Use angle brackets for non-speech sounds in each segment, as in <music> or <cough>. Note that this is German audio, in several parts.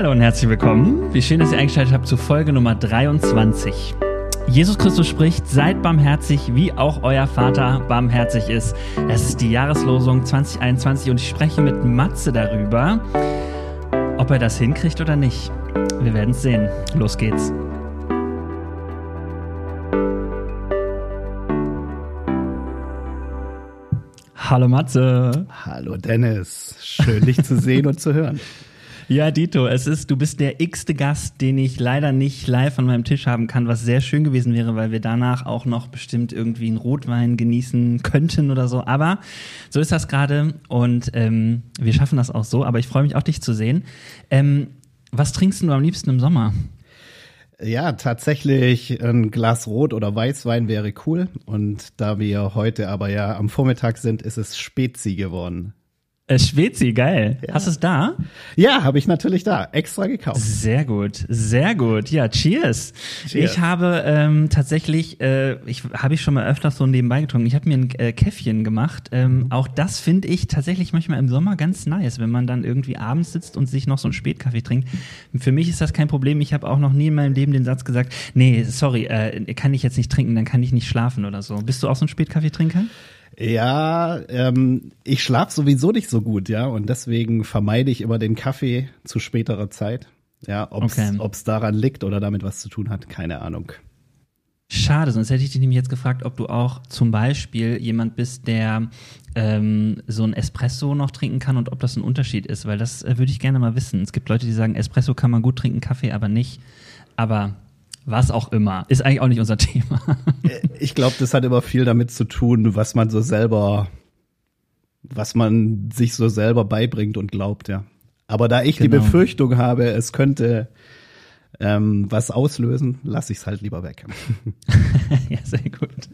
Hallo und herzlich willkommen. Wie schön, dass ihr eingeschaltet habt zu Folge Nummer 23. Jesus Christus spricht, seid barmherzig, wie auch euer Vater barmherzig ist. Das ist die Jahreslosung 2021 und ich spreche mit Matze darüber, ob er das hinkriegt oder nicht. Wir werden es sehen. Los geht's. Hallo Matze. Hallo Dennis. Schön dich zu sehen und zu hören. <laughs> Ja, Dito, es ist, du bist der x-te Gast, den ich leider nicht live an meinem Tisch haben kann, was sehr schön gewesen wäre, weil wir danach auch noch bestimmt irgendwie einen Rotwein genießen könnten oder so. Aber so ist das gerade und ähm, wir schaffen das auch so. Aber ich freue mich auch, dich zu sehen. Ähm, was trinkst du am liebsten im Sommer? Ja, tatsächlich ein Glas Rot oder Weißwein wäre cool. Und da wir heute aber ja am Vormittag sind, ist es Spezi geworden. Äh, Schwezi, geil. Ja. Hast du es da? Ja, habe ich natürlich da. Extra gekauft. Sehr gut, sehr gut. Ja, cheers. cheers. Ich habe ähm, tatsächlich, äh, ich habe ich schon mal öfters so nebenbei getrunken. Ich habe mir ein äh, Käffchen gemacht. Ähm, mhm. Auch das finde ich tatsächlich manchmal im Sommer ganz nice, wenn man dann irgendwie abends sitzt und sich noch so einen Spätkaffee trinkt. Für mich ist das kein Problem. Ich habe auch noch nie in meinem Leben den Satz gesagt, nee, sorry, äh, kann ich jetzt nicht trinken, dann kann ich nicht schlafen oder so. Bist du auch so ein Spätkaffeetrinker? Ja, ähm, ich schlafe sowieso nicht so gut, ja, und deswegen vermeide ich immer den Kaffee zu späterer Zeit. Ja, ob es okay. daran liegt oder damit was zu tun hat, keine Ahnung. Schade, sonst hätte ich dich nämlich jetzt gefragt, ob du auch zum Beispiel jemand bist, der ähm, so ein Espresso noch trinken kann und ob das ein Unterschied ist, weil das äh, würde ich gerne mal wissen. Es gibt Leute, die sagen, Espresso kann man gut trinken, Kaffee aber nicht. Aber was auch immer. Ist eigentlich auch nicht unser <laughs> Thema. Äh, ich glaube, das hat immer viel damit zu tun, was man so selber, was man sich so selber beibringt und glaubt, ja. Aber da ich genau. die Befürchtung habe, es könnte ähm, was auslösen, lasse ich es halt lieber weg. <laughs> ja, sehr gut.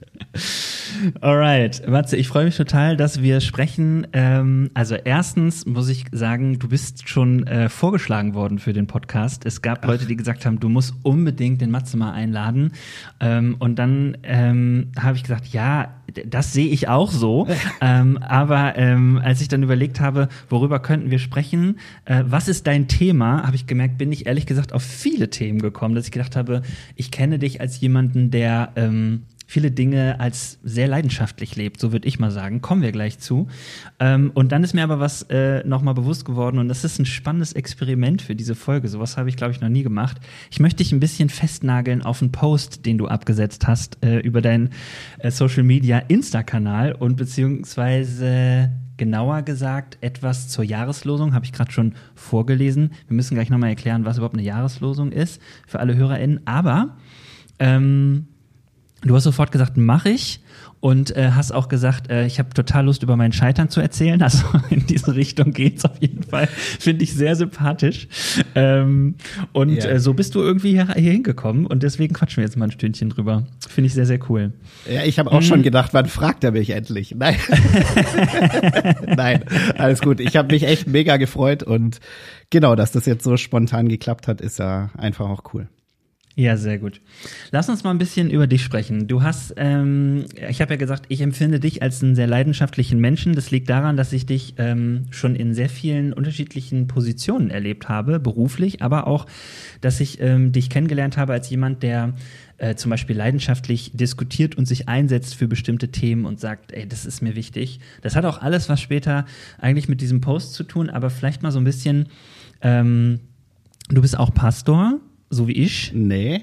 Alright, Matze, ich freue mich total, dass wir sprechen. Ähm, also erstens muss ich sagen, du bist schon äh, vorgeschlagen worden für den Podcast. Es gab Ach. Leute, die gesagt haben, du musst unbedingt den Matze mal einladen. Ähm, und dann ähm, habe ich gesagt, ja, das sehe ich auch so. <laughs> ähm, aber ähm, als ich dann überlegt habe, worüber könnten wir sprechen, äh, was ist dein Thema, habe ich gemerkt, bin ich ehrlich gesagt auf viele Themen gekommen, dass ich gedacht habe, ich kenne dich als jemanden, der ähm, viele Dinge als sehr leidenschaftlich lebt, so würde ich mal sagen. Kommen wir gleich zu. Ähm, und dann ist mir aber was äh, nochmal bewusst geworden und das ist ein spannendes Experiment für diese Folge. Sowas habe ich, glaube ich, noch nie gemacht. Ich möchte dich ein bisschen festnageln auf einen Post, den du abgesetzt hast äh, über deinen äh, Social Media Insta-Kanal und beziehungsweise genauer gesagt etwas zur Jahreslosung, habe ich gerade schon vorgelesen. Wir müssen gleich nochmal erklären, was überhaupt eine Jahreslosung ist für alle HörerInnen. Aber ähm, Du hast sofort gesagt, mache ich und äh, hast auch gesagt, äh, ich habe total Lust über meinen Scheitern zu erzählen. Also <laughs> in diese Richtung geht's auf jeden Fall. Finde ich sehr sympathisch. Ähm, und ja. äh, so bist du irgendwie hier, hier, hingekommen und deswegen quatschen wir jetzt mal ein Stündchen drüber. Finde ich sehr, sehr cool. Ja, ich habe auch mhm. schon gedacht, wann fragt er mich endlich? Nein. <laughs> Nein, alles gut. Ich habe mich echt mega gefreut und genau, dass das jetzt so spontan geklappt hat, ist ja einfach auch cool. Ja, sehr gut. Lass uns mal ein bisschen über dich sprechen. Du hast, ähm, ich habe ja gesagt, ich empfinde dich als einen sehr leidenschaftlichen Menschen. Das liegt daran, dass ich dich ähm, schon in sehr vielen unterschiedlichen Positionen erlebt habe, beruflich, aber auch, dass ich ähm, dich kennengelernt habe als jemand, der äh, zum Beispiel leidenschaftlich diskutiert und sich einsetzt für bestimmte Themen und sagt, ey, das ist mir wichtig. Das hat auch alles was später eigentlich mit diesem Post zu tun, aber vielleicht mal so ein bisschen. Ähm, du bist auch Pastor so wie ich? Nee.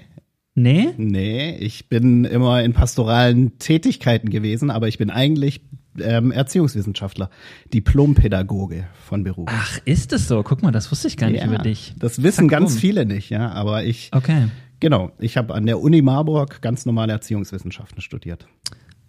Nee? Nee, ich bin immer in pastoralen Tätigkeiten gewesen, aber ich bin eigentlich ähm, Erziehungswissenschaftler, Diplompädagoge von Beruf. Ach, ist es so? Guck mal, das wusste ich gar nicht ja, über dich. Das wissen Zack, ganz viele nicht, ja, aber ich. Okay. Genau, ich habe an der Uni Marburg ganz normale Erziehungswissenschaften studiert.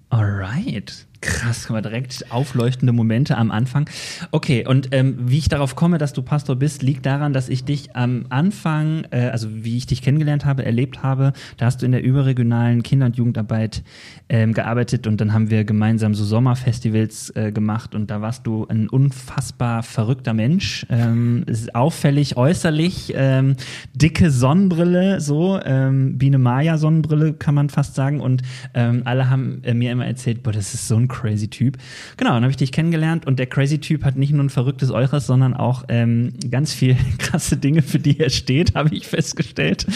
Alright. Krass, mal, direkt aufleuchtende Momente am Anfang. Okay, und ähm, wie ich darauf komme, dass du Pastor bist, liegt daran, dass ich dich am Anfang, äh, also wie ich dich kennengelernt habe, erlebt habe, da hast du in der überregionalen Kinder- und Jugendarbeit ähm, gearbeitet und dann haben wir gemeinsam so Sommerfestivals äh, gemacht und da warst du ein unfassbar verrückter Mensch, ähm, auffällig äußerlich, ähm, dicke Sonnenbrille, so, ähm, Biene Maya Sonnenbrille kann man fast sagen und ähm, alle haben äh, mir immer erzählt, boah, das ist so ein crazy Typ. Genau, dann habe ich dich kennengelernt und der crazy Typ hat nicht nur ein verrücktes Eures, sondern auch ähm, ganz viel <laughs> krasse Dinge, für die er steht, habe ich festgestellt.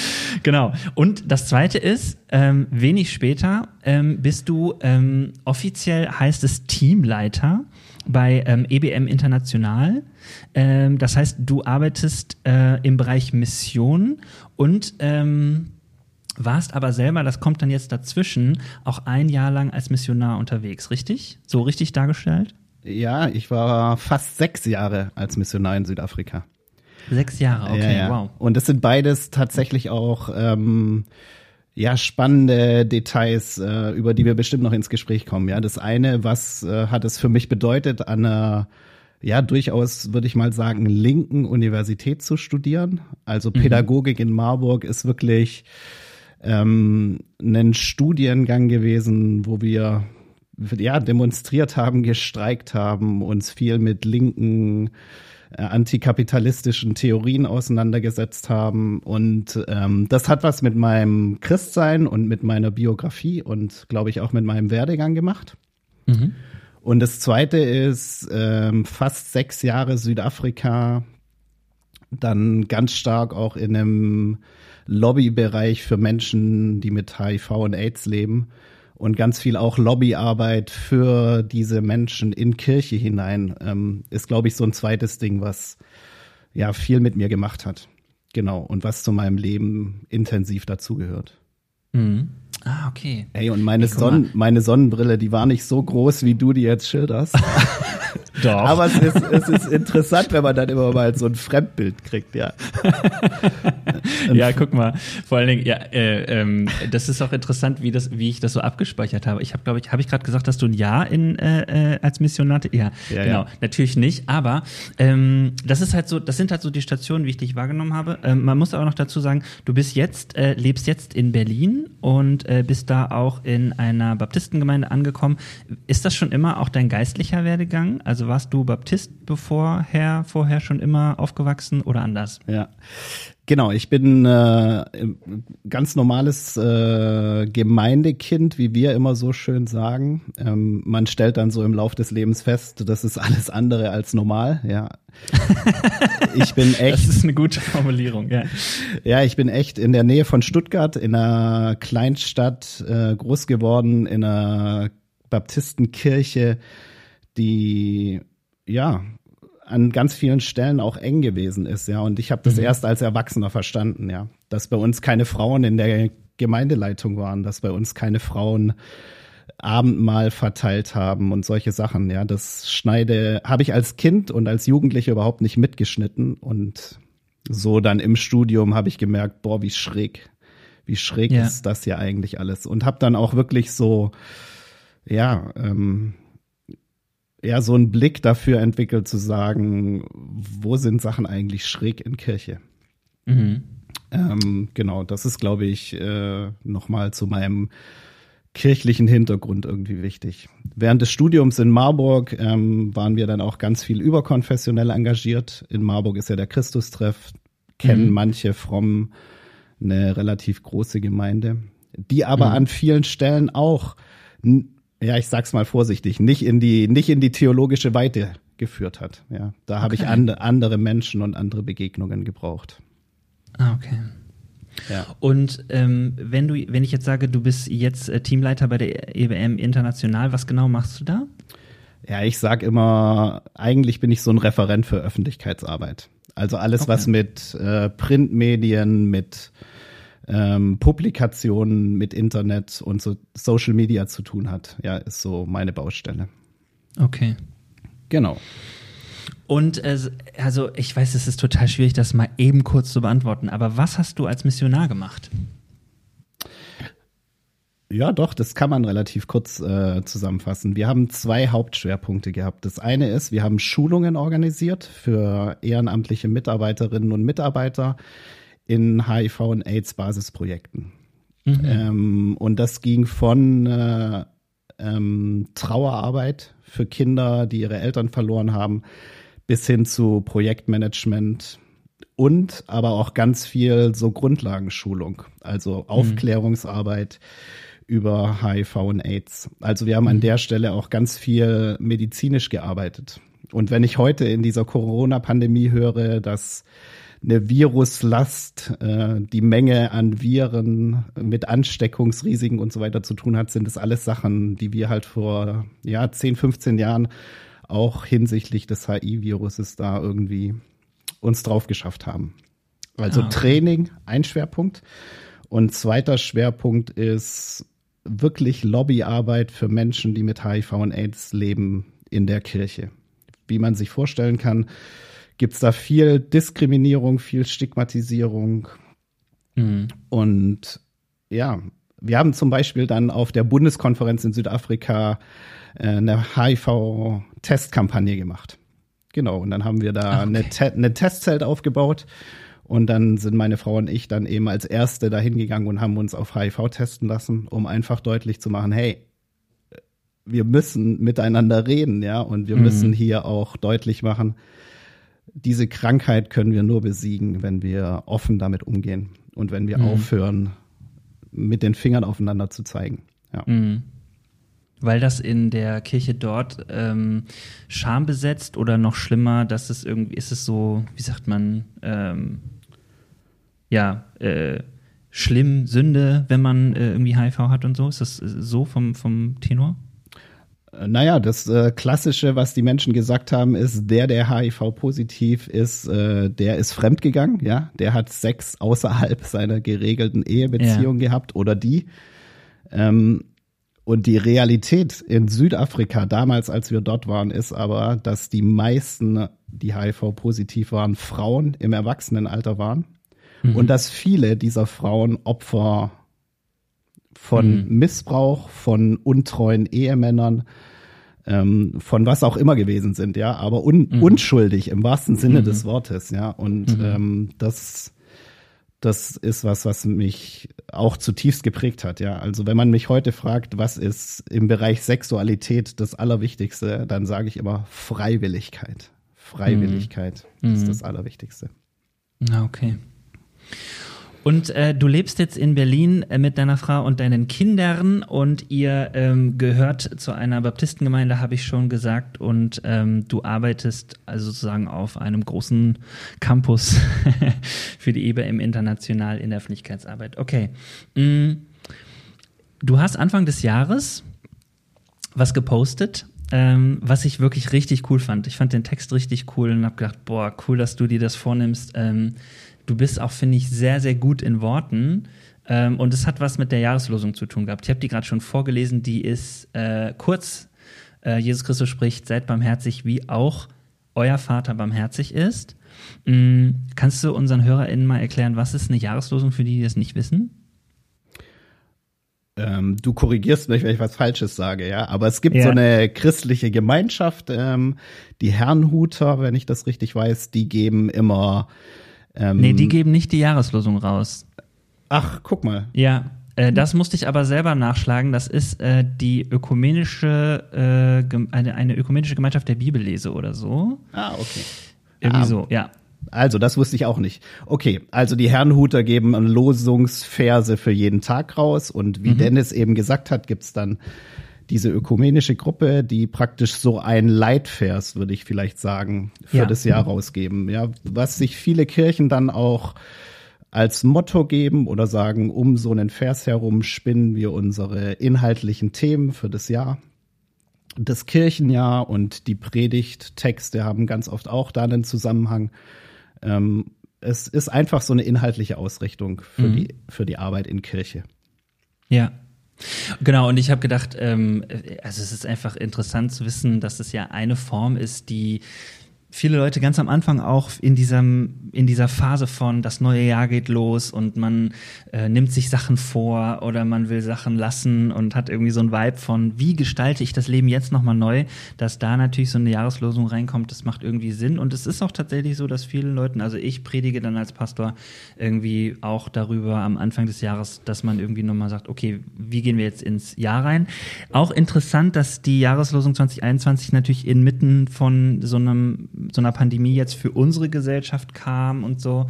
Genau. Und das zweite ist, ähm, wenig später ähm, bist du ähm, offiziell heißt es Teamleiter bei ähm, EBM International. Ähm, das heißt, du arbeitest äh, im Bereich Mission und ähm, warst aber selber, das kommt dann jetzt dazwischen, auch ein Jahr lang als Missionar unterwegs, richtig? So richtig dargestellt? Ja, ich war fast sechs Jahre als Missionar in Südafrika. Sechs Jahre, okay, ja, ja. wow. Und das sind beides tatsächlich auch ähm, ja spannende Details, äh, über die wir bestimmt noch ins Gespräch kommen. Ja, das eine, was äh, hat es für mich bedeutet, an einer ja durchaus würde ich mal sagen linken Universität zu studieren. Also mhm. Pädagogik in Marburg ist wirklich ähm, ein Studiengang gewesen, wo wir ja demonstriert haben, gestreikt haben, uns viel mit linken äh, antikapitalistischen Theorien auseinandergesetzt haben. Und ähm, das hat was mit meinem Christsein und mit meiner Biografie und, glaube ich, auch mit meinem Werdegang gemacht. Mhm. Und das Zweite ist ähm, fast sechs Jahre Südafrika, dann ganz stark auch in einem Lobbybereich für Menschen, die mit HIV und AIDS leben und ganz viel auch Lobbyarbeit für diese Menschen in Kirche hinein ähm, ist, glaube ich, so ein zweites Ding, was ja viel mit mir gemacht hat. Genau. Und was zu meinem Leben intensiv dazugehört. Mhm. Ah, okay. Ey, und meine, Sonnen meine Sonnenbrille, die war nicht so groß, wie du die jetzt schilderst. <laughs> Doch. Aber es ist, es ist interessant, wenn man dann immer mal so ein Fremdbild kriegt, ja. <laughs> ja, guck mal. Vor allen Dingen, ja, äh, ähm, das ist auch interessant, wie das, wie ich das so abgespeichert habe. Ich habe, glaube ich, habe ich gerade gesagt, dass du ein Jahr in äh, äh als Missionar? Ja, ja genau. Ja. Natürlich nicht, aber ähm, das ist halt so, das sind halt so die Stationen, wie ich dich wahrgenommen habe. Ähm, man muss aber noch dazu sagen, du bist jetzt, äh, lebst jetzt in Berlin und äh, bist da auch in einer Baptistengemeinde angekommen. Ist das schon immer auch dein geistlicher Werdegang? Also warst du Baptist bevorher, vorher schon immer aufgewachsen oder anders? Ja. Genau, ich bin äh, ganz normales äh, Gemeindekind, wie wir immer so schön sagen. Ähm, man stellt dann so im Lauf des Lebens fest, das ist alles andere als normal. Ja, <laughs> ich bin echt. Das ist eine gute Formulierung. Ja, ja, ich bin echt in der Nähe von Stuttgart in einer Kleinstadt äh, groß geworden, in einer Baptistenkirche, die ja an ganz vielen Stellen auch eng gewesen ist, ja. Und ich habe das mhm. erst als Erwachsener verstanden, ja, dass bei uns keine Frauen in der Gemeindeleitung waren, dass bei uns keine Frauen Abendmahl verteilt haben und solche Sachen, ja. Das schneide habe ich als Kind und als Jugendlicher überhaupt nicht mitgeschnitten und so dann im Studium habe ich gemerkt, boah, wie schräg, wie schräg ja. ist das hier eigentlich alles und habe dann auch wirklich so ja, ähm, ja so einen Blick dafür entwickelt zu sagen, wo sind Sachen eigentlich schräg in Kirche. Mhm. Ähm, genau, das ist, glaube ich, äh, nochmal zu meinem kirchlichen Hintergrund irgendwie wichtig. Während des Studiums in Marburg ähm, waren wir dann auch ganz viel überkonfessionell engagiert. In Marburg ist ja der Christustreff, kennen mhm. manche fromm eine relativ große Gemeinde, die aber mhm. an vielen Stellen auch ja, ich sag's mal vorsichtig, nicht in die, nicht in die theologische Weite geführt hat. Ja, da okay. habe ich and, andere Menschen und andere Begegnungen gebraucht. Ah, okay. Ja. Und ähm, wenn du, wenn ich jetzt sage, du bist jetzt äh, Teamleiter bei der EBM International, was genau machst du da? Ja, ich sag immer, eigentlich bin ich so ein Referent für Öffentlichkeitsarbeit. Also alles, okay. was mit äh, Printmedien, mit ähm, Publikationen mit Internet und so Social Media zu tun hat. Ja, ist so meine Baustelle. Okay. Genau. Und äh, also ich weiß, es ist total schwierig, das mal eben kurz zu beantworten, aber was hast du als Missionar gemacht? Ja, doch, das kann man relativ kurz äh, zusammenfassen. Wir haben zwei Hauptschwerpunkte gehabt. Das eine ist, wir haben Schulungen organisiert für ehrenamtliche Mitarbeiterinnen und Mitarbeiter in HIV- und AIDS-Basisprojekten. Mhm. Ähm, und das ging von äh, ähm, Trauerarbeit für Kinder, die ihre Eltern verloren haben, bis hin zu Projektmanagement und aber auch ganz viel so Grundlagenschulung, also mhm. Aufklärungsarbeit über HIV und AIDS. Also wir haben an mhm. der Stelle auch ganz viel medizinisch gearbeitet. Und wenn ich heute in dieser Corona-Pandemie höre, dass eine Viruslast, äh, die Menge an Viren mit Ansteckungsrisiken und so weiter zu tun hat, sind das alles Sachen, die wir halt vor ja, 10, 15 Jahren auch hinsichtlich des HI-Viruses da irgendwie uns drauf geschafft haben. Also ah. Training, ein Schwerpunkt. Und zweiter Schwerpunkt ist wirklich Lobbyarbeit für Menschen, die mit HIV und AIDS leben in der Kirche. Wie man sich vorstellen kann, gibt es da viel Diskriminierung, viel Stigmatisierung. Mhm. Und ja, wir haben zum Beispiel dann auf der Bundeskonferenz in Südafrika äh, eine HIV-Testkampagne gemacht. Genau, und dann haben wir da Ach, okay. eine, Te eine Testzelt aufgebaut. Und dann sind meine Frau und ich dann eben als Erste dahin gegangen und haben uns auf HIV testen lassen, um einfach deutlich zu machen, hey, wir müssen miteinander reden, ja, und wir mhm. müssen hier auch deutlich machen, diese Krankheit können wir nur besiegen, wenn wir offen damit umgehen und wenn wir mhm. aufhören, mit den Fingern aufeinander zu zeigen. Ja. Mhm. Weil das in der Kirche dort ähm, schambesetzt oder noch schlimmer, dass es irgendwie, ist es so, wie sagt man, ähm, ja, äh, schlimm, Sünde, wenn man äh, irgendwie HIV hat und so? Ist das äh, so vom, vom Tenor? Naja, das äh, Klassische, was die Menschen gesagt haben, ist, der, der HIV-positiv ist, äh, der ist fremdgegangen, ja, der hat Sex außerhalb <laughs> seiner geregelten Ehebeziehung ja. gehabt oder die. Ähm, und die Realität in Südafrika damals, als wir dort waren, ist aber, dass die meisten, die HIV-positiv waren, Frauen im Erwachsenenalter waren mhm. und dass viele dieser Frauen Opfer von mhm. Missbrauch, von untreuen Ehemännern, ähm, von was auch immer gewesen sind, ja, aber un mhm. unschuldig im wahrsten Sinne mhm. des Wortes, ja. Und mhm. ähm, das, das ist was, was mich auch zutiefst geprägt hat, ja. Also wenn man mich heute fragt, was ist im Bereich Sexualität das Allerwichtigste, dann sage ich immer Freiwilligkeit. Freiwilligkeit mhm. ist das Allerwichtigste. Na, okay. Und äh, du lebst jetzt in Berlin äh, mit deiner Frau und deinen Kindern und ihr ähm, gehört zu einer Baptistengemeinde, habe ich schon gesagt, und ähm, du arbeitest also sozusagen auf einem großen Campus <laughs> für die EBM international in der Öffentlichkeitsarbeit. Okay. Mm. Du hast Anfang des Jahres was gepostet, ähm, was ich wirklich richtig cool fand. Ich fand den Text richtig cool und habe gedacht, boah, cool, dass du dir das vornimmst. Ähm, du bist auch, finde ich, sehr, sehr gut in Worten. Ähm, und es hat was mit der Jahreslosung zu tun gehabt. Ich habe die gerade schon vorgelesen, die ist äh, kurz. Äh, Jesus Christus spricht, seid barmherzig, wie auch euer Vater barmherzig ist. Mhm. Kannst du unseren HörerInnen mal erklären, was ist eine Jahreslosung für die, die das nicht wissen? Ähm, du korrigierst mich, wenn ich was Falsches sage, ja. Aber es gibt ja. so eine christliche Gemeinschaft, ähm, die Herrnhuter, wenn ich das richtig weiß, die geben immer ähm, nee, die geben nicht die Jahreslosung raus. Ach, guck mal. Ja, äh, das musste ich aber selber nachschlagen. Das ist äh, die ökumenische, äh, eine, eine ökumenische Gemeinschaft der Bibellese oder so. Ah, okay. Irgendwie ah, so, ja. Also, das wusste ich auch nicht. Okay, also die Herrenhuter geben Losungsverse für jeden Tag raus und wie mhm. Dennis eben gesagt hat, gibt's dann diese ökumenische Gruppe, die praktisch so ein Leitvers, würde ich vielleicht sagen, für ja. das Jahr rausgeben. Ja, was sich viele Kirchen dann auch als Motto geben oder sagen, um so einen Vers herum spinnen wir unsere inhaltlichen Themen für das Jahr. Das Kirchenjahr und die Predigttexte haben ganz oft auch da einen Zusammenhang. Ähm, es ist einfach so eine inhaltliche Ausrichtung für, mhm. die, für die Arbeit in Kirche. Ja, Genau, und ich habe gedacht, ähm, also es ist einfach interessant zu wissen, dass es ja eine Form ist, die viele Leute ganz am Anfang auch in diesem in dieser Phase von das neue Jahr geht los und man äh, nimmt sich Sachen vor oder man will Sachen lassen und hat irgendwie so ein Vibe von wie gestalte ich das Leben jetzt noch mal neu, dass da natürlich so eine Jahreslosung reinkommt, das macht irgendwie Sinn und es ist auch tatsächlich so, dass vielen Leuten, also ich predige dann als Pastor irgendwie auch darüber am Anfang des Jahres, dass man irgendwie noch mal sagt, okay, wie gehen wir jetzt ins Jahr rein? Auch interessant, dass die Jahreslosung 2021 natürlich inmitten von so einem so einer Pandemie jetzt für unsere Gesellschaft kam und so.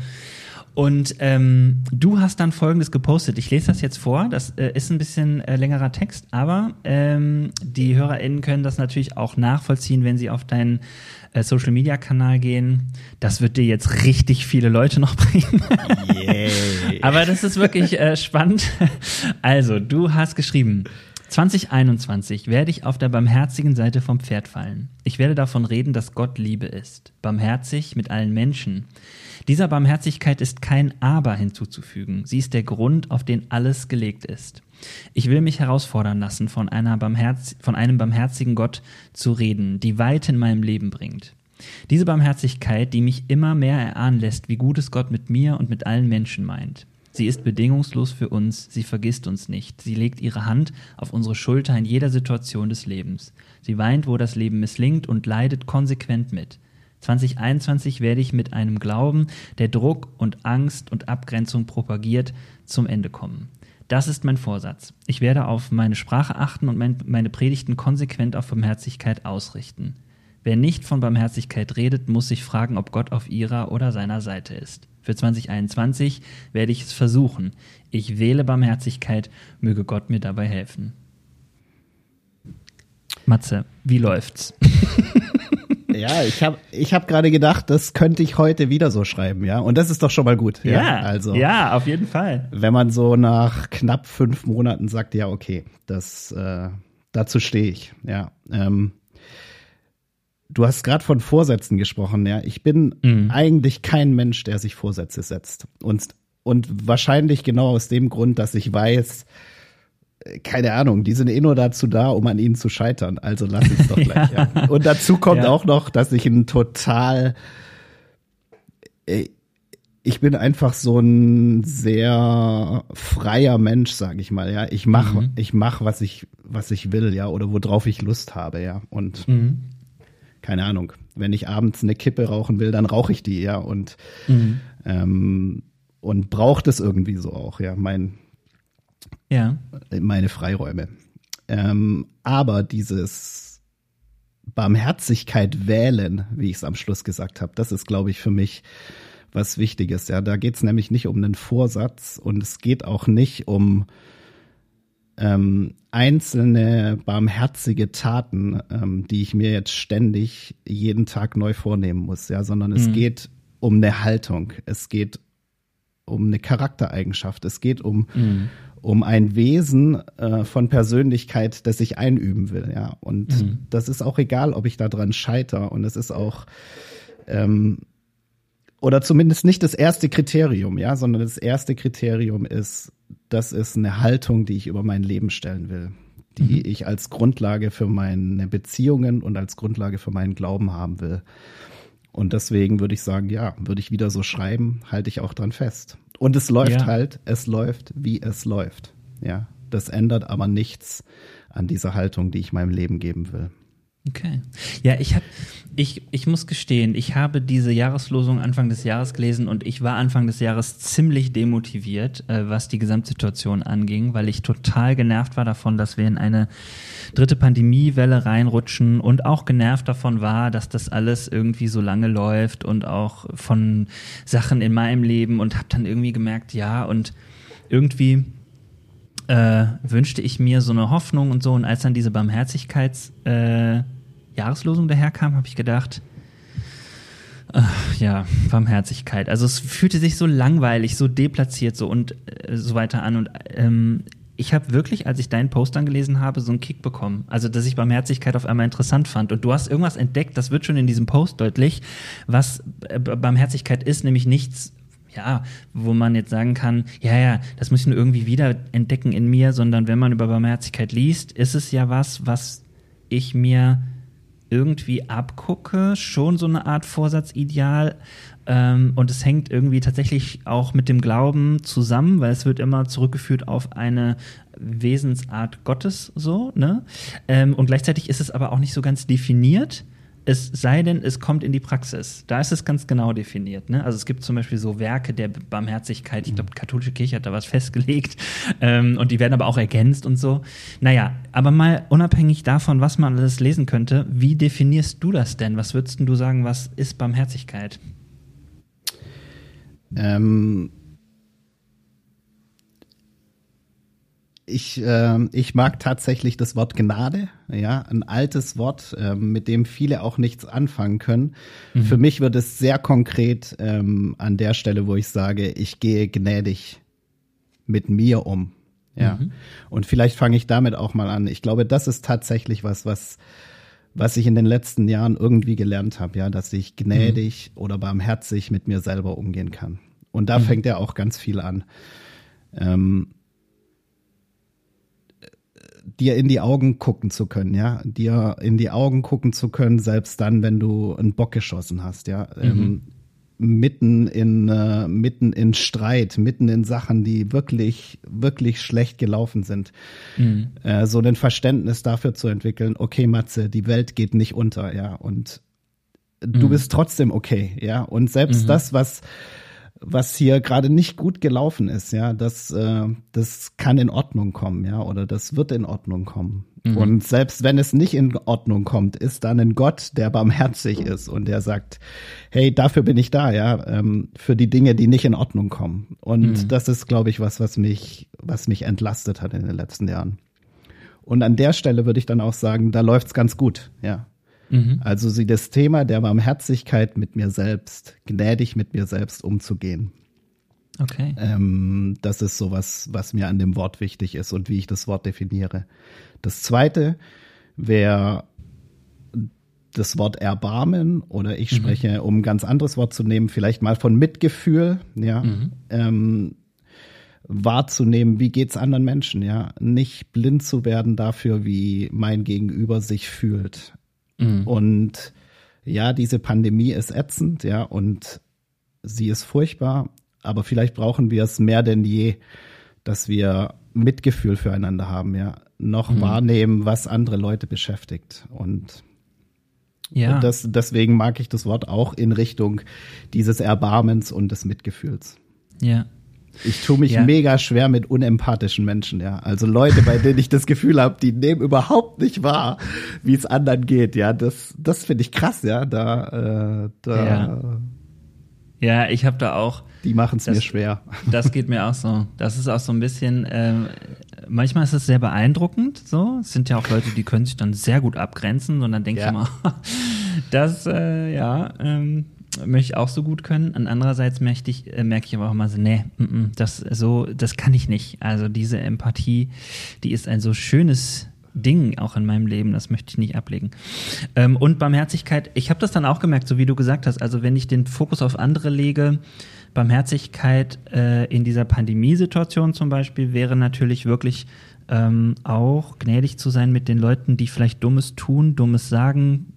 Und ähm, du hast dann Folgendes gepostet. Ich lese das jetzt vor. Das äh, ist ein bisschen äh, längerer Text, aber ähm, die HörerInnen können das natürlich auch nachvollziehen, wenn sie auf deinen äh, Social Media Kanal gehen. Das wird dir jetzt richtig viele Leute noch <laughs> bringen. Yeah. aber das ist wirklich äh, spannend. Also, du hast geschrieben. 2021 werde ich auf der barmherzigen Seite vom Pferd fallen. Ich werde davon reden, dass Gott Liebe ist, barmherzig mit allen Menschen. Dieser Barmherzigkeit ist kein Aber hinzuzufügen. Sie ist der Grund, auf den alles gelegt ist. Ich will mich herausfordern lassen, von, einer Barmherz von einem barmherzigen Gott zu reden, die Weit in meinem Leben bringt. Diese Barmherzigkeit, die mich immer mehr erahnen lässt, wie gut es Gott mit mir und mit allen Menschen meint. Sie ist bedingungslos für uns, sie vergisst uns nicht. Sie legt ihre Hand auf unsere Schulter in jeder Situation des Lebens. Sie weint, wo das Leben misslingt und leidet konsequent mit. 2021 werde ich mit einem Glauben, der Druck und Angst und Abgrenzung propagiert, zum Ende kommen. Das ist mein Vorsatz. Ich werde auf meine Sprache achten und mein, meine Predigten konsequent auf Barmherzigkeit ausrichten. Wer nicht von Barmherzigkeit redet, muss sich fragen, ob Gott auf ihrer oder seiner Seite ist. Für 2021 werde ich es versuchen. Ich wähle Barmherzigkeit, möge Gott mir dabei helfen. Matze, wie läuft's? <laughs> ja, ich habe ich hab gerade gedacht, das könnte ich heute wieder so schreiben, ja. Und das ist doch schon mal gut. Ja, ja also. Ja, auf jeden Fall. Wenn man so nach knapp fünf Monaten sagt, ja, okay, das, äh, dazu stehe ich, ja. Ähm, Du hast gerade von Vorsätzen gesprochen, ja. Ich bin mhm. eigentlich kein Mensch, der sich Vorsätze setzt. Und, und wahrscheinlich genau aus dem Grund, dass ich weiß, äh, keine Ahnung, die sind eh nur dazu da, um an ihnen zu scheitern. Also lass es doch <laughs> gleich. ja. Ja. Und dazu kommt ja. auch noch, dass ich ein total, äh, ich bin einfach so ein sehr freier Mensch, sag ich mal. Ja, ich mache, mhm. ich mache, was ich, was ich will, ja, oder worauf ich Lust habe, ja. Und mhm keine Ahnung, wenn ich abends eine Kippe rauchen will, dann rauche ich die, ja, und, mhm. ähm, und braucht es irgendwie so auch, ja, mein, ja. meine Freiräume. Ähm, aber dieses Barmherzigkeit wählen, wie ich es am Schluss gesagt habe, das ist, glaube ich, für mich was Wichtiges. Ja, da geht es nämlich nicht um einen Vorsatz und es geht auch nicht um ähm, einzelne barmherzige Taten, ähm, die ich mir jetzt ständig jeden Tag neu vornehmen muss, ja, sondern es mhm. geht um eine Haltung, es geht um eine Charaktereigenschaft, es geht um, mhm. um ein Wesen äh, von Persönlichkeit, das ich einüben will, ja. Und mhm. das ist auch egal, ob ich daran scheiter und es ist auch ähm, oder zumindest nicht das erste Kriterium, ja, sondern das erste Kriterium ist, das ist eine Haltung, die ich über mein Leben stellen will, die mhm. ich als Grundlage für meine Beziehungen und als Grundlage für meinen Glauben haben will. Und deswegen würde ich sagen, ja, würde ich wieder so schreiben, halte ich auch dran fest. Und es läuft ja. halt, es läuft, wie es läuft. Ja, das ändert aber nichts an dieser Haltung, die ich meinem Leben geben will. Okay. Ja, ich habe, ich, ich muss gestehen, ich habe diese Jahreslosung Anfang des Jahres gelesen und ich war Anfang des Jahres ziemlich demotiviert, äh, was die Gesamtsituation anging, weil ich total genervt war davon, dass wir in eine dritte Pandemiewelle reinrutschen und auch genervt davon war, dass das alles irgendwie so lange läuft und auch von Sachen in meinem Leben und habe dann irgendwie gemerkt, ja, und irgendwie äh, wünschte ich mir so eine Hoffnung und so. Und als dann diese Barmherzigkeits- äh, Jahreslosung daherkam, habe ich gedacht, ach, ja, Barmherzigkeit. Also es fühlte sich so langweilig, so deplatziert so und äh, so weiter an. Und ähm, ich habe wirklich, als ich deinen Post dann gelesen habe, so einen Kick bekommen. Also, dass ich Barmherzigkeit auf einmal interessant fand. Und du hast irgendwas entdeckt, das wird schon in diesem Post deutlich, was äh, Barmherzigkeit ist, nämlich nichts ja, wo man jetzt sagen kann, ja, ja, das muss ich nur irgendwie wieder entdecken in mir, sondern wenn man über Barmherzigkeit liest, ist es ja was, was ich mir irgendwie abgucke, schon so eine Art Vorsatzideal. Ähm, und es hängt irgendwie tatsächlich auch mit dem Glauben zusammen, weil es wird immer zurückgeführt auf eine Wesensart Gottes so, ne? Ähm, und gleichzeitig ist es aber auch nicht so ganz definiert. Es sei denn, es kommt in die Praxis. Da ist es ganz genau definiert. Ne? Also es gibt zum Beispiel so Werke der Barmherzigkeit. Ich glaube, die katholische Kirche hat da was festgelegt. Ähm, und die werden aber auch ergänzt und so. Naja, aber mal unabhängig davon, was man alles lesen könnte, wie definierst du das denn? Was würdest du sagen, was ist Barmherzigkeit? Ähm, ich, äh, ich mag tatsächlich das Wort Gnade, ja, ein altes Wort, äh, mit dem viele auch nichts anfangen können. Mhm. Für mich wird es sehr konkret ähm, an der Stelle, wo ich sage, ich gehe gnädig mit mir um. Ja. Mhm. Und vielleicht fange ich damit auch mal an. Ich glaube, das ist tatsächlich was, was, was ich in den letzten Jahren irgendwie gelernt habe, ja, dass ich gnädig mhm. oder barmherzig mit mir selber umgehen kann. Und da mhm. fängt ja auch ganz viel an. Ähm, dir in die Augen gucken zu können, ja, dir in die Augen gucken zu können, selbst dann, wenn du einen Bock geschossen hast, ja, mhm. ähm, mitten in äh, mitten in Streit, mitten in Sachen, die wirklich wirklich schlecht gelaufen sind, mhm. äh, so ein Verständnis dafür zu entwickeln. Okay, Matze, die Welt geht nicht unter, ja, und du mhm. bist trotzdem okay, ja, und selbst mhm. das, was was hier gerade nicht gut gelaufen ist, ja, das, äh, das kann in Ordnung kommen, ja, oder das wird in Ordnung kommen. Mhm. Und selbst wenn es nicht in Ordnung kommt, ist dann ein Gott, der barmherzig ist und der sagt, hey, dafür bin ich da, ja, ähm, für die Dinge, die nicht in Ordnung kommen. Und mhm. das ist, glaube ich, was, was mich, was mich entlastet hat in den letzten Jahren. Und an der Stelle würde ich dann auch sagen, da läuft's ganz gut, ja. Mhm. Also sie das Thema der Barmherzigkeit mit mir selbst, gnädig mit mir selbst umzugehen. Okay. Ähm, das ist so was, was mir an dem Wort wichtig ist und wie ich das Wort definiere. Das zweite wäre das Wort Erbarmen oder ich mhm. spreche, mhm. um ein ganz anderes Wort zu nehmen, vielleicht mal von Mitgefühl, ja. Mhm. Ähm, wahrzunehmen, wie geht's anderen Menschen, ja, nicht blind zu werden dafür, wie mein Gegenüber sich fühlt. Mhm. Und ja, diese Pandemie ist ätzend, ja, und sie ist furchtbar, aber vielleicht brauchen wir es mehr denn je, dass wir Mitgefühl füreinander haben, ja, noch mhm. wahrnehmen, was andere Leute beschäftigt und ja. Das, deswegen mag ich das Wort auch in Richtung dieses Erbarmens und des Mitgefühls. Ja. Ich tue mich ja. mega schwer mit unempathischen Menschen, ja. Also Leute, bei denen ich das Gefühl habe, die nehmen überhaupt nicht wahr, wie es anderen geht, ja. Das, das finde ich krass, ja. Da, äh, da. Ja, ja ich habe da auch. Die machen es mir schwer. Das geht mir auch so. Das ist auch so ein bisschen. Äh, manchmal ist es sehr beeindruckend. So, es sind ja auch Leute, die können sich dann sehr gut abgrenzen und dann denke ja. ich immer, <laughs> das, äh, ja. Ähm, möchte ich auch so gut können. Und andererseits merke ich, äh, merke ich aber auch immer so, nee, m -m, das so, das kann ich nicht. Also diese Empathie, die ist ein so schönes Ding auch in meinem Leben, das möchte ich nicht ablegen. Ähm, und Barmherzigkeit, ich habe das dann auch gemerkt, so wie du gesagt hast, also wenn ich den Fokus auf andere lege, Barmherzigkeit äh, in dieser Pandemiesituation zum Beispiel wäre natürlich wirklich ähm, auch gnädig zu sein mit den Leuten, die vielleicht Dummes tun, Dummes sagen,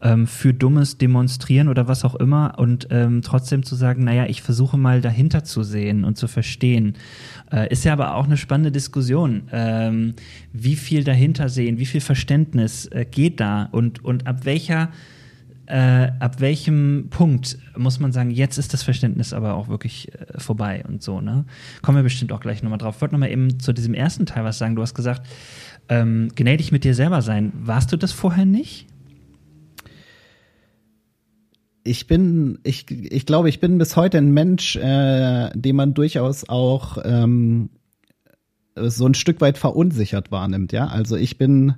ähm, für Dummes demonstrieren oder was auch immer und ähm, trotzdem zu sagen, naja, ich versuche mal dahinter zu sehen und zu verstehen. Äh, ist ja aber auch eine spannende Diskussion. Ähm, wie viel dahinter sehen, wie viel Verständnis äh, geht da und, und ab welcher äh, ab welchem Punkt muss man sagen, jetzt ist das Verständnis aber auch wirklich äh, vorbei und so, ne? Kommen wir bestimmt auch gleich nochmal drauf. Ich wollte nochmal eben zu diesem ersten Teil was sagen. Du hast gesagt, ähm, gnädig mit dir selber sein. Warst du das vorher nicht? Ich bin, ich, ich glaube, ich bin bis heute ein Mensch, äh, den man durchaus auch ähm, so ein Stück weit verunsichert wahrnimmt, ja. Also ich bin,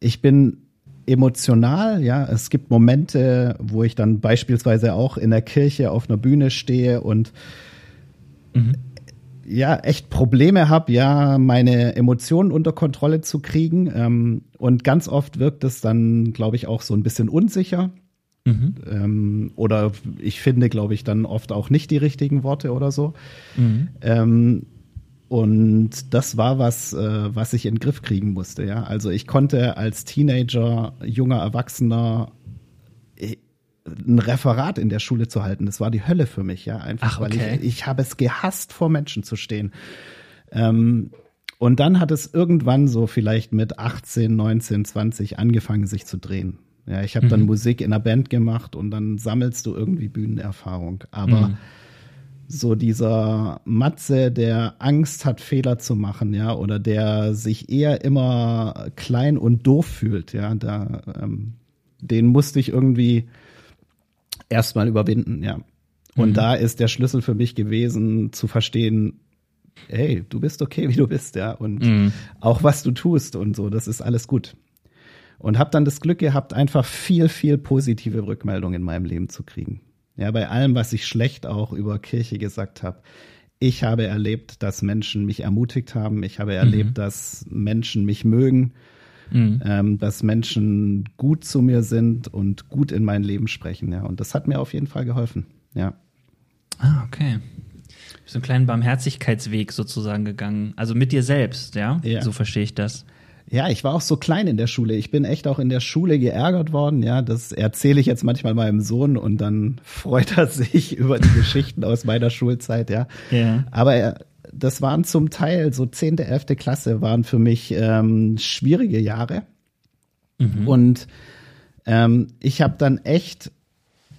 ich bin emotional, ja. Es gibt Momente, wo ich dann beispielsweise auch in der Kirche auf einer Bühne stehe und mhm. ja, echt Probleme habe, ja, meine Emotionen unter Kontrolle zu kriegen. Ähm, und ganz oft wirkt es dann, glaube ich, auch so ein bisschen unsicher. Mhm. Ähm, oder ich finde, glaube ich, dann oft auch nicht die richtigen Worte oder so. Mhm. Ähm, und das war was, äh, was ich in den Griff kriegen musste, ja. Also ich konnte als Teenager, junger Erwachsener äh, ein Referat in der Schule zu halten. Das war die Hölle für mich, ja. Einfach, Ach, okay. weil ich, ich habe es gehasst, vor Menschen zu stehen. Ähm, und dann hat es irgendwann so vielleicht mit 18, 19, 20 angefangen, sich zu drehen. Ja, ich habe mhm. dann Musik in einer Band gemacht und dann sammelst du irgendwie Bühnenerfahrung. Aber mhm. so dieser Matze, der Angst hat, Fehler zu machen, ja, oder der sich eher immer klein und doof fühlt, ja, da, ähm, den musste ich irgendwie erstmal überwinden, ja. Und mhm. da ist der Schlüssel für mich gewesen, zu verstehen, hey, du bist okay, <laughs> wie du bist, ja. Und mhm. auch was du tust und so, das ist alles gut. Und habe dann das Glück gehabt, einfach viel, viel positive Rückmeldungen in meinem Leben zu kriegen. Ja, bei allem, was ich schlecht auch über Kirche gesagt habe. Ich habe erlebt, dass Menschen mich ermutigt haben. Ich habe erlebt, mhm. dass Menschen mich mögen, mhm. ähm, dass Menschen gut zu mir sind und gut in mein Leben sprechen. Ja, und das hat mir auf jeden Fall geholfen. Ja. Ah, okay. So einen kleinen Barmherzigkeitsweg sozusagen gegangen. Also mit dir selbst, ja? ja. So verstehe ich das. Ja, ich war auch so klein in der Schule. Ich bin echt auch in der Schule geärgert worden. Ja, das erzähle ich jetzt manchmal meinem Sohn und dann <laughs> freut er sich über die Geschichten aus meiner Schulzeit. Ja, ja. aber er, das waren zum Teil so zehnte, elfte Klasse waren für mich ähm, schwierige Jahre. Mhm. Und ähm, ich habe dann echt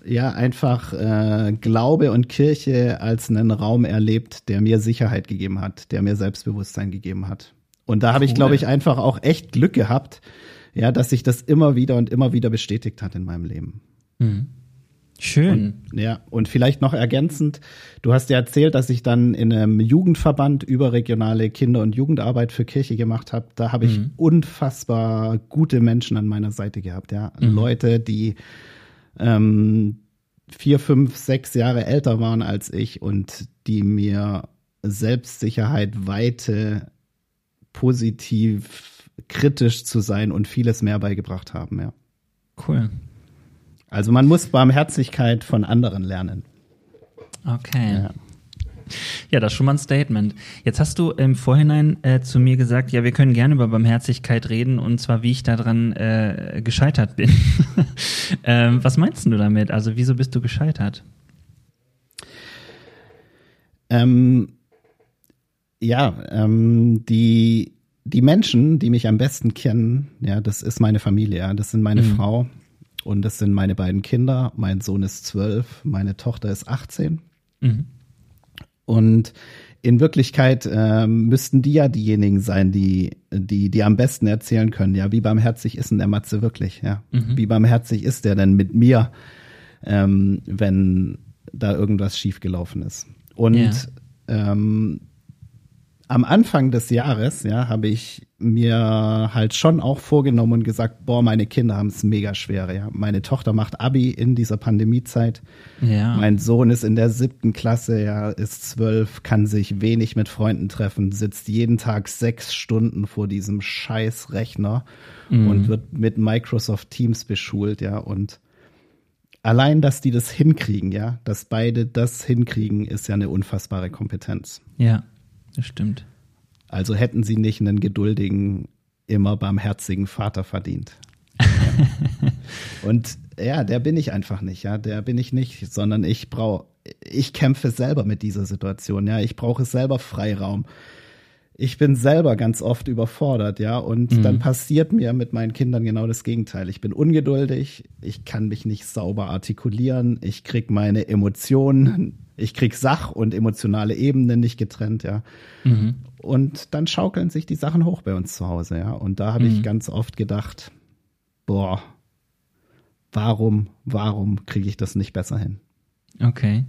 ja einfach äh, Glaube und Kirche als einen Raum erlebt, der mir Sicherheit gegeben hat, der mir Selbstbewusstsein gegeben hat. Und da habe ich, glaube ich, einfach auch echt Glück gehabt, ja, dass sich das immer wieder und immer wieder bestätigt hat in meinem Leben. Mhm. Schön. Und, ja, und vielleicht noch ergänzend, du hast ja erzählt, dass ich dann in einem Jugendverband überregionale Kinder- und Jugendarbeit für Kirche gemacht habe. Da habe ich mhm. unfassbar gute Menschen an meiner Seite gehabt, ja. Mhm. Leute, die ähm, vier, fünf, sechs Jahre älter waren als ich und die mir Selbstsicherheit, Weite, positiv, kritisch zu sein und vieles mehr beigebracht haben, ja. Cool. Also man muss Barmherzigkeit von anderen lernen. Okay. Ja. Ja, das ist schon mal ein Statement. Jetzt hast du im Vorhinein äh, zu mir gesagt, ja, wir können gerne über Barmherzigkeit reden und zwar, wie ich daran äh, gescheitert bin. <laughs> ähm, was meinst du damit? Also, wieso bist du gescheitert? Ähm, ja, ähm, die, die Menschen, die mich am besten kennen, ja, das ist meine Familie, ja, das sind meine mhm. Frau und das sind meine beiden Kinder. Mein Sohn ist zwölf, meine Tochter ist 18. Mhm. Und in Wirklichkeit äh, müssten die ja diejenigen sein, die, die, die am besten erzählen können, ja, wie barmherzig ist denn der Matze wirklich, ja? Mhm. Wie barmherzig ist der denn mit mir, ähm, wenn da irgendwas schiefgelaufen ist? Und ja. ähm, am Anfang des Jahres, ja, habe ich mir halt schon auch vorgenommen und gesagt, boah, meine Kinder haben es mega schwer, ja. Meine Tochter macht Abi in dieser Pandemiezeit. Ja. Mein Sohn ist in der siebten Klasse, ja, ist zwölf, kann sich wenig mit Freunden treffen, sitzt jeden Tag sechs Stunden vor diesem scheiß Rechner mhm. und wird mit Microsoft Teams beschult, ja, und allein, dass die das hinkriegen, ja, dass beide das hinkriegen, ist ja eine unfassbare Kompetenz. Ja. Das stimmt. Also hätten sie nicht einen geduldigen, immer barmherzigen Vater verdient. <laughs> Und ja, der bin ich einfach nicht, ja, der bin ich nicht, sondern ich brauche, ich kämpfe selber mit dieser Situation, ja, ich brauche selber Freiraum. Ich bin selber ganz oft überfordert, ja, und mhm. dann passiert mir mit meinen Kindern genau das Gegenteil. Ich bin ungeduldig, ich kann mich nicht sauber artikulieren, ich krieg meine Emotionen ich krieg Sach- und emotionale Ebenen nicht getrennt, ja. Mhm. Und dann schaukeln sich die Sachen hoch bei uns zu Hause, ja. Und da habe mhm. ich ganz oft gedacht, boah, warum, warum kriege ich das nicht besser hin? Okay.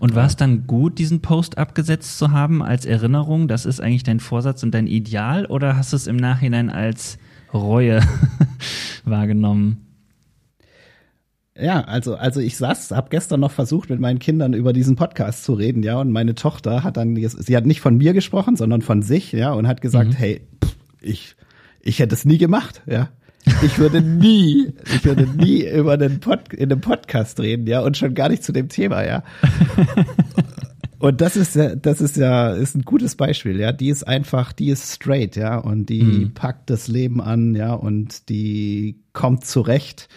Und war es dann gut, diesen Post abgesetzt zu haben als Erinnerung? Das ist eigentlich dein Vorsatz und dein Ideal? Oder hast du es im Nachhinein als Reue <laughs> wahrgenommen? Ja, also, also ich saß, habe gestern noch versucht, mit meinen Kindern über diesen Podcast zu reden, ja, und meine Tochter hat dann, sie hat nicht von mir gesprochen, sondern von sich, ja, und hat gesagt, mhm. hey, pff, ich, ich hätte es nie gemacht, ja. Ich würde nie, ich würde nie über den Pod, in einem Podcast reden, ja, und schon gar nicht zu dem Thema, ja. Und das ist ja, das ist ja, ist ein gutes Beispiel, ja. Die ist einfach, die ist straight, ja, und die mhm. packt das Leben an, ja, und die kommt zurecht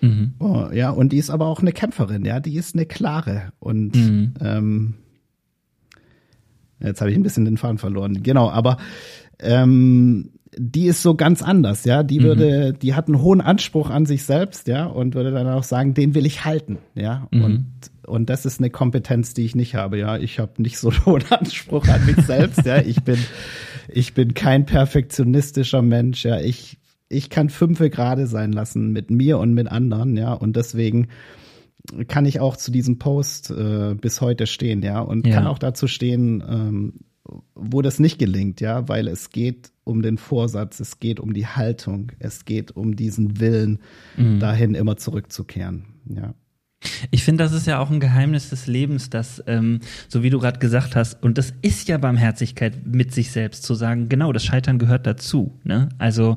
Mhm. Oh, ja, und die ist aber auch eine Kämpferin, ja, die ist eine klare. Und mhm. ähm, jetzt habe ich ein bisschen den Faden verloren. Genau, aber ähm, die ist so ganz anders, ja. Die mhm. würde, die hat einen hohen Anspruch an sich selbst, ja, und würde dann auch sagen, den will ich halten, ja. Mhm. Und und das ist eine Kompetenz, die ich nicht habe, ja. Ich habe nicht so einen <laughs> hohen Anspruch an mich selbst, ja. Ich bin ich bin kein perfektionistischer Mensch, ja. Ich ich kann fünfe gerade sein lassen mit mir und mit anderen, ja, und deswegen kann ich auch zu diesem Post äh, bis heute stehen, ja, und ja. kann auch dazu stehen, ähm, wo das nicht gelingt, ja, weil es geht um den Vorsatz, es geht um die Haltung, es geht um diesen Willen, mhm. dahin immer zurückzukehren, ja. Ich finde, das ist ja auch ein Geheimnis des Lebens, dass, ähm, so wie du gerade gesagt hast, und das ist ja Barmherzigkeit mit sich selbst zu sagen, genau, das Scheitern gehört dazu. Ne? Also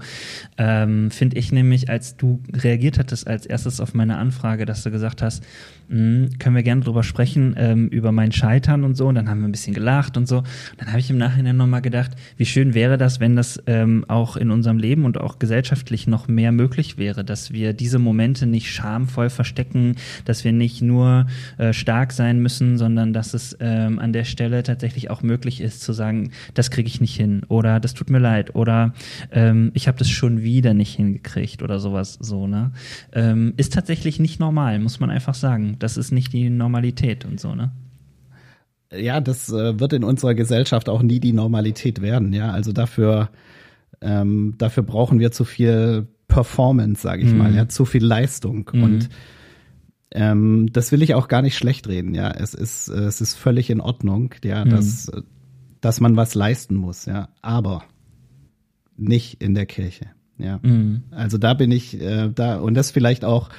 ähm, finde ich nämlich, als du reagiert hattest als erstes auf meine Anfrage, dass du gesagt hast, mh, können wir gerne drüber sprechen, ähm, über mein Scheitern und so, und dann haben wir ein bisschen gelacht und so. Und dann habe ich im Nachhinein nochmal gedacht, wie schön wäre das, wenn das ähm, auch in unserem Leben und auch gesellschaftlich noch mehr möglich wäre, dass wir diese Momente nicht schamvoll verstecken, dass wir nicht nur äh, stark sein müssen, sondern dass es ähm, an der Stelle tatsächlich auch möglich ist zu sagen, das kriege ich nicht hin oder das tut mir leid oder ähm, ich habe das schon wieder nicht hingekriegt oder sowas so ne ähm, ist tatsächlich nicht normal, muss man einfach sagen. Das ist nicht die Normalität und so ne. Ja, das äh, wird in unserer Gesellschaft auch nie die Normalität werden. Ja, also dafür ähm, dafür brauchen wir zu viel Performance, sage ich mhm. mal, ja, zu viel Leistung mhm. und ähm, das will ich auch gar nicht schlecht reden, ja. Es ist, es ist völlig in Ordnung, ja, mhm. dass, dass man was leisten muss, ja. Aber nicht in der Kirche, ja. Mhm. Also da bin ich, äh, da, und das vielleicht auch,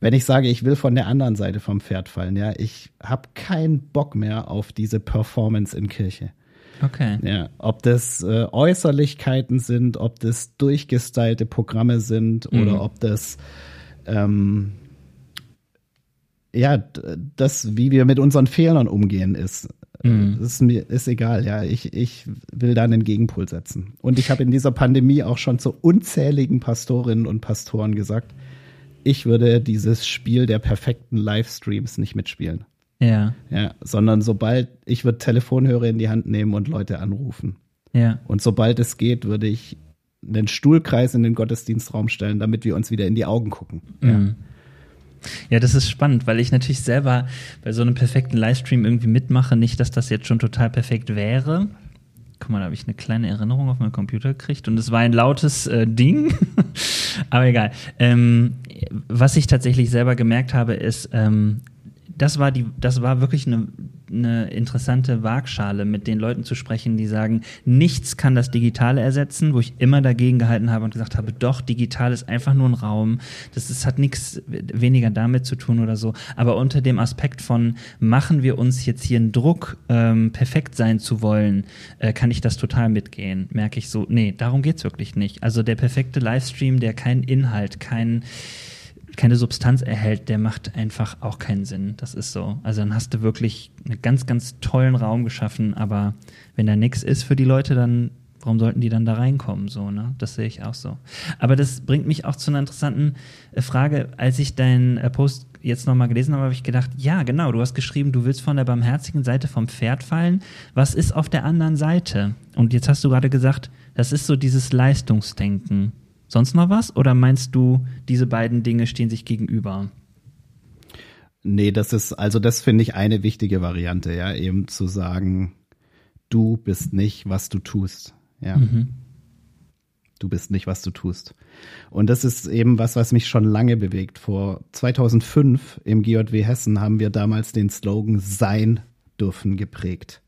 wenn ich sage, ich will von der anderen Seite vom Pferd fallen, ja, ich habe keinen Bock mehr auf diese Performance in Kirche. Okay. Ja, ob das äh, Äußerlichkeiten sind, ob das durchgestylte Programme sind mhm. oder ob das ähm, ja, das, wie wir mit unseren Fehlern umgehen, ist, mhm. ist mir ist egal. Ja, ich, ich will da einen Gegenpol setzen. Und ich habe in dieser Pandemie auch schon zu unzähligen Pastorinnen und Pastoren gesagt, ich würde dieses Spiel der perfekten Livestreams nicht mitspielen. Ja. Ja, sondern sobald ich würde Telefonhörer in die Hand nehmen und Leute anrufen. Ja. Und sobald es geht, würde ich einen Stuhlkreis in den Gottesdienstraum stellen, damit wir uns wieder in die Augen gucken. Mhm. Ja. Ja, das ist spannend, weil ich natürlich selber bei so einem perfekten Livestream irgendwie mitmache. Nicht, dass das jetzt schon total perfekt wäre. Guck mal, da habe ich eine kleine Erinnerung auf meinem Computer gekriegt und es war ein lautes äh, Ding. <laughs> Aber egal. Ähm, was ich tatsächlich selber gemerkt habe, ist, ähm, das war die, das war wirklich eine, eine interessante Waagschale, mit den Leuten zu sprechen, die sagen, nichts kann das Digitale ersetzen, wo ich immer dagegen gehalten habe und gesagt habe, doch, digital ist einfach nur ein Raum. Das ist, hat nichts weniger damit zu tun oder so. Aber unter dem Aspekt von, machen wir uns jetzt hier einen Druck, ähm, perfekt sein zu wollen, äh, kann ich das total mitgehen. Merke ich so, nee, darum geht's wirklich nicht. Also der perfekte Livestream, der keinen Inhalt, keinen keine Substanz erhält, der macht einfach auch keinen Sinn. Das ist so. Also dann hast du wirklich einen ganz, ganz tollen Raum geschaffen, aber wenn da nichts ist für die Leute, dann warum sollten die dann da reinkommen? So, ne? Das sehe ich auch so. Aber das bringt mich auch zu einer interessanten äh, Frage. Als ich deinen äh, Post jetzt nochmal gelesen habe, habe ich gedacht, ja, genau, du hast geschrieben, du willst von der barmherzigen Seite vom Pferd fallen. Was ist auf der anderen Seite? Und jetzt hast du gerade gesagt, das ist so dieses Leistungsdenken. Sonst noch was? Oder meinst du, diese beiden Dinge stehen sich gegenüber? Nee, das ist, also das finde ich eine wichtige Variante, ja, eben zu sagen, du bist nicht, was du tust, ja. Mhm. Du bist nicht, was du tust. Und das ist eben was, was mich schon lange bewegt. Vor 2005 im GJW Hessen haben wir damals den Slogan Sein dürfen geprägt.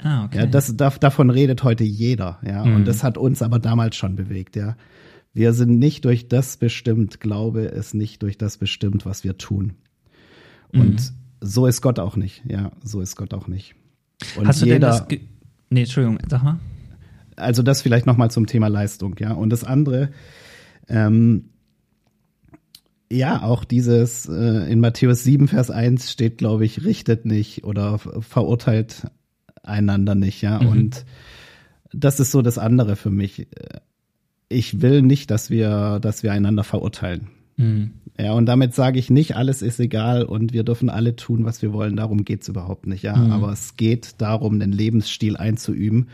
Ah, okay. Ja, das, davon redet heute jeder, ja. Mhm. Und das hat uns aber damals schon bewegt, ja. Wir sind nicht durch das bestimmt, glaube es nicht durch das bestimmt, was wir tun. Und mhm. so ist Gott auch nicht. Ja, so ist Gott auch nicht. Und Hast jeder, du denn das Ge Nee, Entschuldigung, sag mal. Also das vielleicht nochmal zum Thema Leistung, ja. Und das andere, ähm, ja, auch dieses äh, in Matthäus 7, Vers 1 steht, glaube ich, richtet nicht oder verurteilt einander nicht, ja. Mhm. Und das ist so das andere für mich ich will nicht, dass wir, dass wir einander verurteilen. Mhm. Ja, und damit sage ich nicht, alles ist egal und wir dürfen alle tun, was wir wollen. Darum geht's überhaupt nicht. Ja, mhm. aber es geht darum, den Lebensstil einzuüben,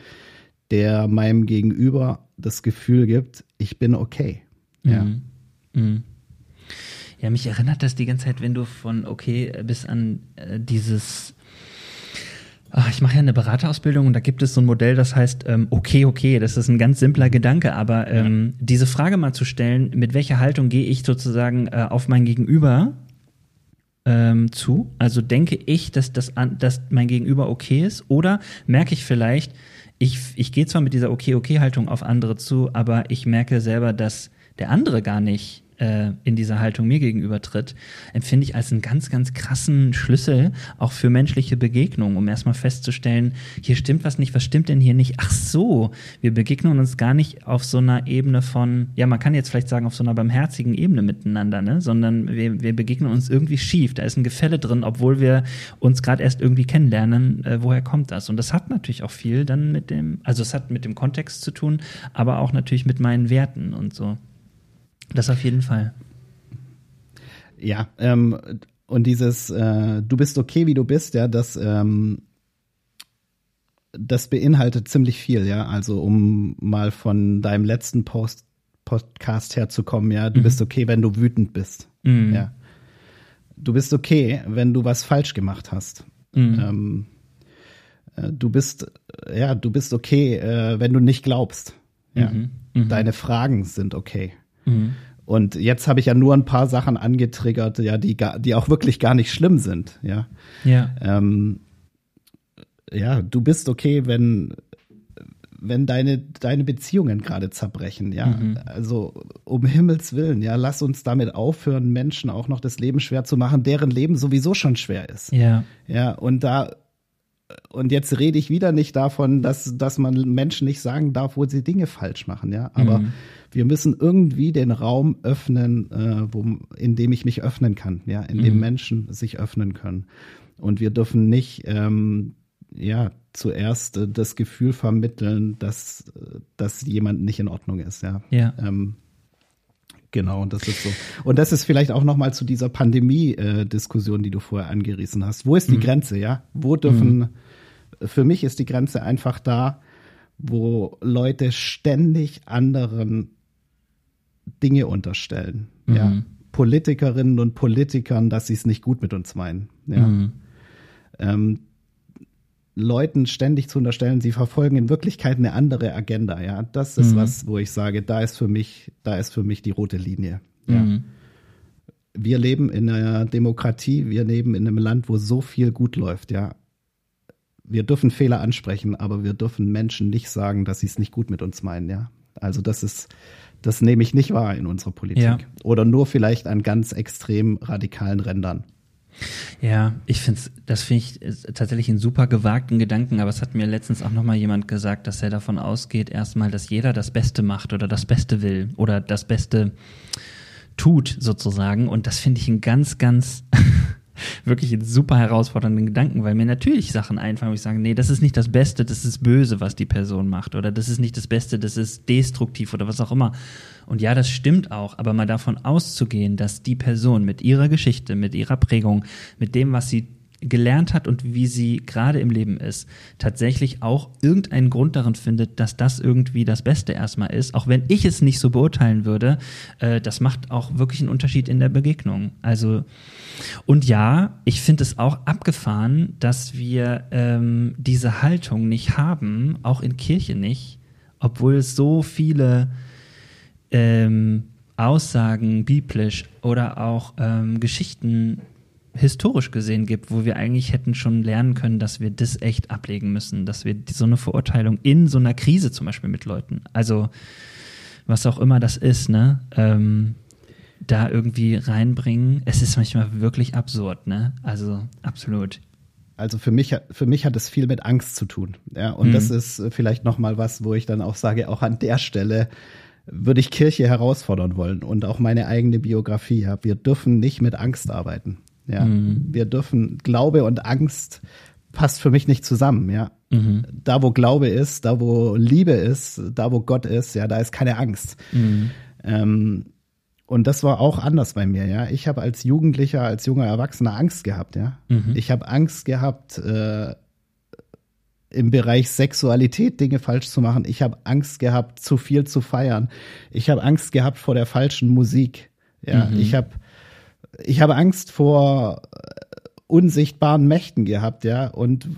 der meinem Gegenüber das Gefühl gibt, ich bin okay. Ja. Mhm. mhm. Ja, mich erinnert das die ganze Zeit, wenn du von okay bis an äh, dieses Ach, ich mache ja eine Beraterausbildung und da gibt es so ein Modell, das heißt, ähm, okay, okay, das ist ein ganz simpler Gedanke, aber ähm, ja. diese Frage mal zu stellen, mit welcher Haltung gehe ich sozusagen äh, auf mein Gegenüber ähm, zu? Also denke ich, dass, das, dass mein Gegenüber okay ist? Oder merke ich vielleicht, ich, ich gehe zwar mit dieser Okay-Okay-Haltung auf andere zu, aber ich merke selber, dass der andere gar nicht äh, in dieser Haltung mir gegenüber tritt, empfinde ich als einen ganz, ganz krassen Schlüssel auch für menschliche Begegnungen, um erstmal festzustellen, hier stimmt was nicht, was stimmt denn hier nicht? Ach so, wir begegnen uns gar nicht auf so einer Ebene von, ja, man kann jetzt vielleicht sagen, auf so einer barmherzigen Ebene miteinander, ne? sondern wir, wir begegnen uns irgendwie schief. Da ist ein Gefälle drin, obwohl wir uns gerade erst irgendwie kennenlernen, äh, woher kommt das? Und das hat natürlich auch viel dann mit dem, also es hat mit dem Kontext zu tun, aber auch natürlich mit meinen Werten und so. Das auf jeden Fall. Ja, ähm, und dieses äh, Du bist okay, wie du bist, ja, das, ähm, das beinhaltet ziemlich viel, ja. Also um mal von deinem letzten Post Podcast herzukommen, ja, du mhm. bist okay, wenn du wütend bist. Mhm. Ja. Du bist okay, wenn du was falsch gemacht hast. Mhm. Ähm, äh, du bist, ja, du bist okay, äh, wenn du nicht glaubst. Ja. Mhm. Mhm. Deine Fragen sind okay. Mhm. Und jetzt habe ich ja nur ein paar Sachen angetriggert, ja, die, die auch wirklich gar nicht schlimm sind, ja. Ja. Ähm, ja, du bist okay, wenn, wenn deine, deine Beziehungen gerade zerbrechen, ja. Mhm. Also um Himmels Willen, ja, lass uns damit aufhören, Menschen auch noch das Leben schwer zu machen, deren Leben sowieso schon schwer ist. Ja. Ja, und da und jetzt rede ich wieder nicht davon, dass, dass man Menschen nicht sagen darf, wo sie Dinge falsch machen, ja. Aber mhm. wir müssen irgendwie den Raum öffnen, äh, wo, in dem ich mich öffnen kann, ja, in mhm. dem Menschen sich öffnen können. Und wir dürfen nicht, ähm, ja, zuerst äh, das Gefühl vermitteln, dass, dass jemand nicht in Ordnung ist, ja. Ja. Ähm, Genau, und das ist so. Und das ist vielleicht auch nochmal zu dieser Pandemie-Diskussion, die du vorher angerissen hast. Wo ist die mhm. Grenze, ja? Wo dürfen, mhm. Für mich ist die Grenze einfach da, wo Leute ständig anderen Dinge unterstellen, mhm. ja? Politikerinnen und Politikern, dass sie es nicht gut mit uns meinen, ja? Mhm. Ähm, Leuten ständig zu unterstellen, sie verfolgen in Wirklichkeit eine andere Agenda. Ja, das ist mhm. was, wo ich sage, da ist für mich, da ist für mich die rote Linie. Ja. Mhm. Wir leben in einer Demokratie, wir leben in einem Land, wo so viel gut läuft. Ja, wir dürfen Fehler ansprechen, aber wir dürfen Menschen nicht sagen, dass sie es nicht gut mit uns meinen. Ja, also das ist, das nehme ich nicht wahr in unserer Politik. Ja. Oder nur vielleicht an ganz extrem radikalen Rändern. Ja, ich finde das finde ich tatsächlich einen super gewagten Gedanken, aber es hat mir letztens auch nochmal jemand gesagt, dass er davon ausgeht, erstmal, dass jeder das Beste macht oder das Beste will oder das Beste tut, sozusagen. Und das finde ich ein ganz, ganz <laughs> wirklich super herausfordernden Gedanken, weil mir natürlich Sachen einfallen, wo ich sage, nee, das ist nicht das Beste, das ist böse, was die Person macht. Oder das ist nicht das Beste, das ist destruktiv oder was auch immer. Und ja, das stimmt auch, aber mal davon auszugehen, dass die Person mit ihrer Geschichte, mit ihrer Prägung, mit dem, was sie gelernt hat und wie sie gerade im Leben ist, tatsächlich auch irgendeinen Grund darin findet, dass das irgendwie das Beste erstmal ist, auch wenn ich es nicht so beurteilen würde, äh, das macht auch wirklich einen Unterschied in der Begegnung. Also und ja, ich finde es auch abgefahren, dass wir ähm, diese Haltung nicht haben, auch in Kirche nicht, obwohl es so viele ähm, Aussagen biblisch oder auch ähm, Geschichten historisch gesehen gibt, wo wir eigentlich hätten schon lernen können, dass wir das echt ablegen müssen, dass wir so eine Verurteilung in so einer Krise zum Beispiel mit Leuten, also was auch immer das ist, ne, ähm, da irgendwie reinbringen. Es ist manchmal wirklich absurd, ne? Also absolut. Also für mich, für mich hat es viel mit Angst zu tun. Ja, und mhm. das ist vielleicht nochmal was, wo ich dann auch sage, auch an der Stelle würde ich Kirche herausfordern wollen und auch meine eigene Biografie. Ja. Wir dürfen nicht mit Angst arbeiten. Ja, mhm. wir dürfen Glaube und Angst passt für mich nicht zusammen. Ja, mhm. da wo Glaube ist, da wo Liebe ist, da wo Gott ist, ja, da ist keine Angst. Mhm. Ähm, und das war auch anders bei mir, ja. Ich habe als Jugendlicher, als junger Erwachsener Angst gehabt, ja. Mhm. Ich habe Angst gehabt, äh, im Bereich Sexualität Dinge falsch zu machen. Ich habe Angst gehabt, zu viel zu feiern. Ich habe Angst gehabt vor der falschen Musik. Ja, mhm. ich habe ich habe Angst vor unsichtbaren Mächten gehabt, ja, und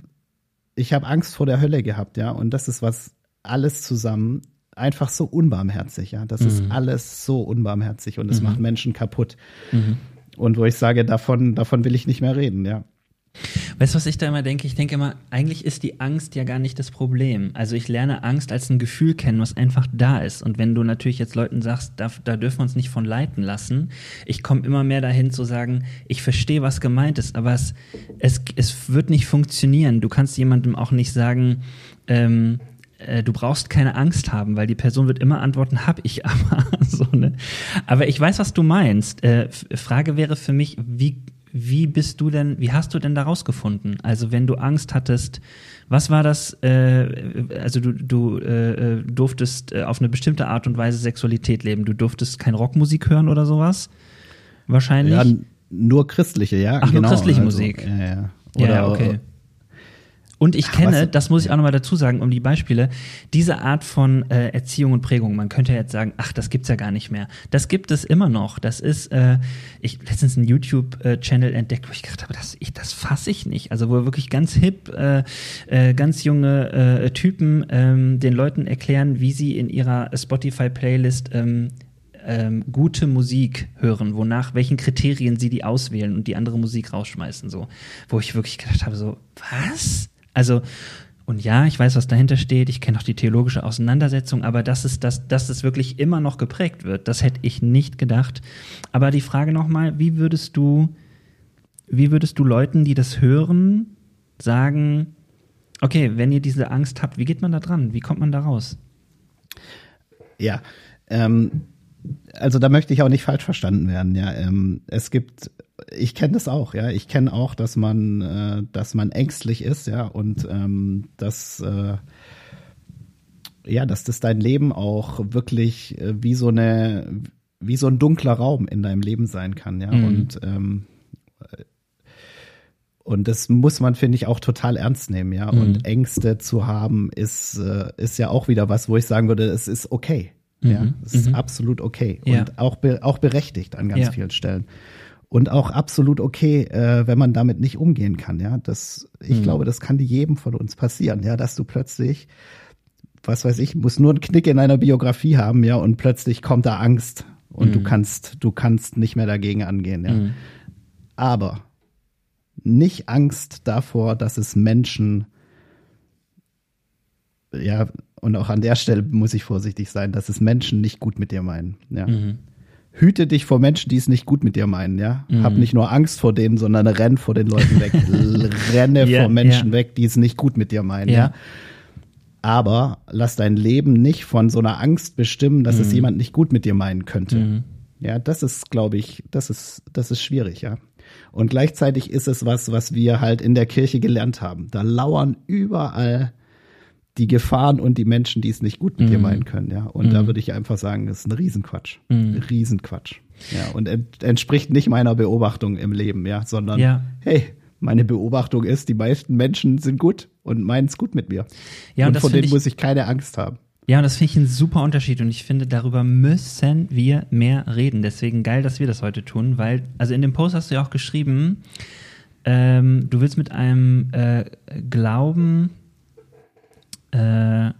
ich habe Angst vor der Hölle gehabt, ja, und das ist was alles zusammen einfach so unbarmherzig, ja. Das mhm. ist alles so unbarmherzig und es mhm. macht Menschen kaputt. Mhm. Und wo ich sage, davon, davon will ich nicht mehr reden, ja. Weißt du, was ich da immer denke? Ich denke immer, eigentlich ist die Angst ja gar nicht das Problem. Also ich lerne Angst als ein Gefühl kennen, was einfach da ist. Und wenn du natürlich jetzt Leuten sagst, da, da dürfen wir uns nicht von leiten lassen, ich komme immer mehr dahin zu sagen, ich verstehe, was gemeint ist, aber es, es, es wird nicht funktionieren. Du kannst jemandem auch nicht sagen, ähm, äh, du brauchst keine Angst haben, weil die Person wird immer antworten, hab ich aber. <laughs> so, ne? Aber ich weiß, was du meinst. Äh, Frage wäre für mich, wie wie bist du denn, wie hast du denn da rausgefunden? Also wenn du Angst hattest, was war das, äh, also du, du äh, äh durftest äh, auf eine bestimmte Art und Weise Sexualität leben, du durftest kein Rockmusik hören oder sowas? Wahrscheinlich? Ja, nur christliche, ja. Ach, genau, nur christliche also, Musik. Ja, ja. Oder, ja, okay. Und ich kenne, das muss ich auch nochmal dazu sagen, um die Beispiele, diese Art von äh, Erziehung und Prägung. Man könnte jetzt sagen, ach, das gibt's ja gar nicht mehr. Das gibt es immer noch. Das ist, äh, ich letztens einen YouTube-Channel entdeckt, wo ich gedacht habe, das, ich, das fasse ich nicht. Also wo wirklich ganz hip, äh, äh, ganz junge äh, Typen ähm, den Leuten erklären, wie sie in ihrer Spotify-Playlist ähm, ähm, gute Musik hören, wonach, welchen Kriterien sie die auswählen und die andere Musik rausschmeißen, so. Wo ich wirklich gedacht habe, so, was? Also, und ja, ich weiß, was dahinter steht, ich kenne auch die theologische Auseinandersetzung, aber dass es, das, dass es wirklich immer noch geprägt wird, das hätte ich nicht gedacht. Aber die Frage nochmal, wie würdest du, wie würdest du Leuten, die das hören, sagen, okay, wenn ihr diese Angst habt, wie geht man da dran? Wie kommt man da raus? Ja, ähm, also da möchte ich auch nicht falsch verstanden werden. Ja, ähm, es gibt ich kenne das auch, ja. Ich kenne auch, dass man, äh, dass man ängstlich ist, ja, und ähm, dass äh, ja, dass das dein Leben auch wirklich äh, wie so eine, wie so ein dunkler Raum in deinem Leben sein kann, ja. Mhm. Und ähm, und das muss man, finde ich, auch total ernst nehmen, ja. Mhm. Und Ängste zu haben, ist, äh, ist ja auch wieder was, wo ich sagen würde, es ist okay. Mhm. Ja, es ist mhm. absolut okay. Ja. Und auch, be auch berechtigt an ganz ja. vielen Stellen und auch absolut okay, äh, wenn man damit nicht umgehen kann. Ja, das, ich mhm. glaube, das kann jedem von uns passieren. Ja, dass du plötzlich, was weiß ich, muss nur einen Knick in einer Biografie haben, ja, und plötzlich kommt da Angst und mhm. du kannst, du kannst nicht mehr dagegen angehen. Ja, mhm. aber nicht Angst davor, dass es Menschen ja, und auch an der Stelle muss ich vorsichtig sein, dass es Menschen nicht gut mit dir meinen. Ja. Mhm hüte dich vor Menschen, die es nicht gut mit dir meinen, ja. Mhm. Hab nicht nur Angst vor denen, sondern renn vor den Leuten weg. <laughs> Renne yeah, vor Menschen yeah. weg, die es nicht gut mit dir meinen, yeah. ja. Aber lass dein Leben nicht von so einer Angst bestimmen, dass mhm. es jemand nicht gut mit dir meinen könnte. Mhm. Ja, das ist, glaube ich, das ist, das ist schwierig, ja. Und gleichzeitig ist es was, was wir halt in der Kirche gelernt haben. Da lauern überall die Gefahren und die Menschen, die es nicht gut mit mm. dir mhm. meinen können, ja. Und mm. da mhm. würde ich einfach sagen, das ist ein Riesenquatsch. Mm. Riesenquatsch. Ja, und ent entspricht nicht meiner Beobachtung im Leben, ja, sondern ja. hey, meine Beobachtung ist, die meisten Menschen sind gut und meinen es gut mit mir. Ja, und, und von denen ich, muss ich keine Angst haben. Ja, und das finde ich ein super Unterschied und ich finde, darüber müssen wir mehr reden. Deswegen geil, dass wir das heute tun, weil, also in dem Post hast du ja auch geschrieben, ähm, du willst mit einem äh, Glauben äh,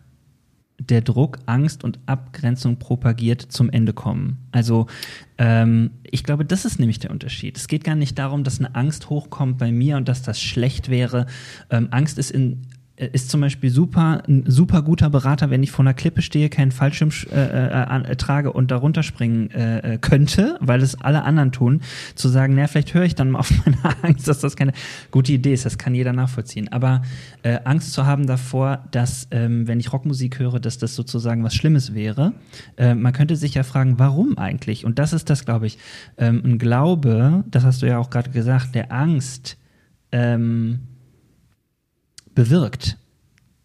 der Druck, Angst und Abgrenzung propagiert, zum Ende kommen. Also ähm, ich glaube, das ist nämlich der Unterschied. Es geht gar nicht darum, dass eine Angst hochkommt bei mir und dass das schlecht wäre. Ähm, Angst ist in ist zum Beispiel super, ein super guter Berater, wenn ich vor einer Klippe stehe, keinen Fallschirm äh, äh, trage und darunter springen äh, äh, könnte, weil es alle anderen tun, zu sagen, na, vielleicht höre ich dann mal auf <laughs> meine Angst, dass das keine gute Idee ist, das kann jeder nachvollziehen. Aber äh, Angst zu haben davor, dass, ähm, wenn ich Rockmusik höre, dass das sozusagen was Schlimmes wäre, äh, man könnte sich ja fragen, warum eigentlich? Und das ist das, glaube ich, ähm, ein Glaube, das hast du ja auch gerade gesagt, der Angst, ähm, bewirkt,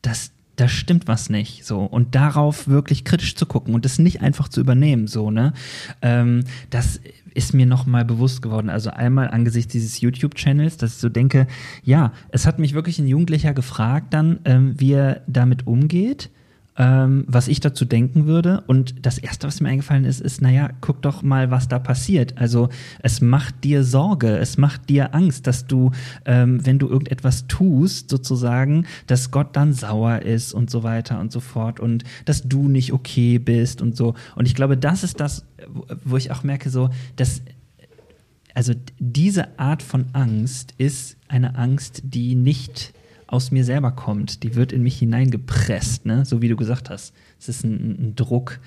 dass da stimmt was nicht, so. Und darauf wirklich kritisch zu gucken und das nicht einfach zu übernehmen, so ne, ähm, das ist mir noch mal bewusst geworden. Also einmal angesichts dieses YouTube-Channels, dass ich so denke, ja, es hat mich wirklich ein Jugendlicher gefragt, dann ähm, wie er damit umgeht ähm, was ich dazu denken würde. Und das Erste, was mir eingefallen ist, ist, naja, guck doch mal, was da passiert. Also es macht dir Sorge, es macht dir Angst, dass du, ähm, wenn du irgendetwas tust, sozusagen, dass Gott dann sauer ist und so weiter und so fort und dass du nicht okay bist und so. Und ich glaube, das ist das, wo ich auch merke, so, dass also diese Art von Angst ist eine Angst, die nicht aus mir selber kommt. Die wird in mich hineingepresst, ne? so wie du gesagt hast. Es ist ein, ein Druck,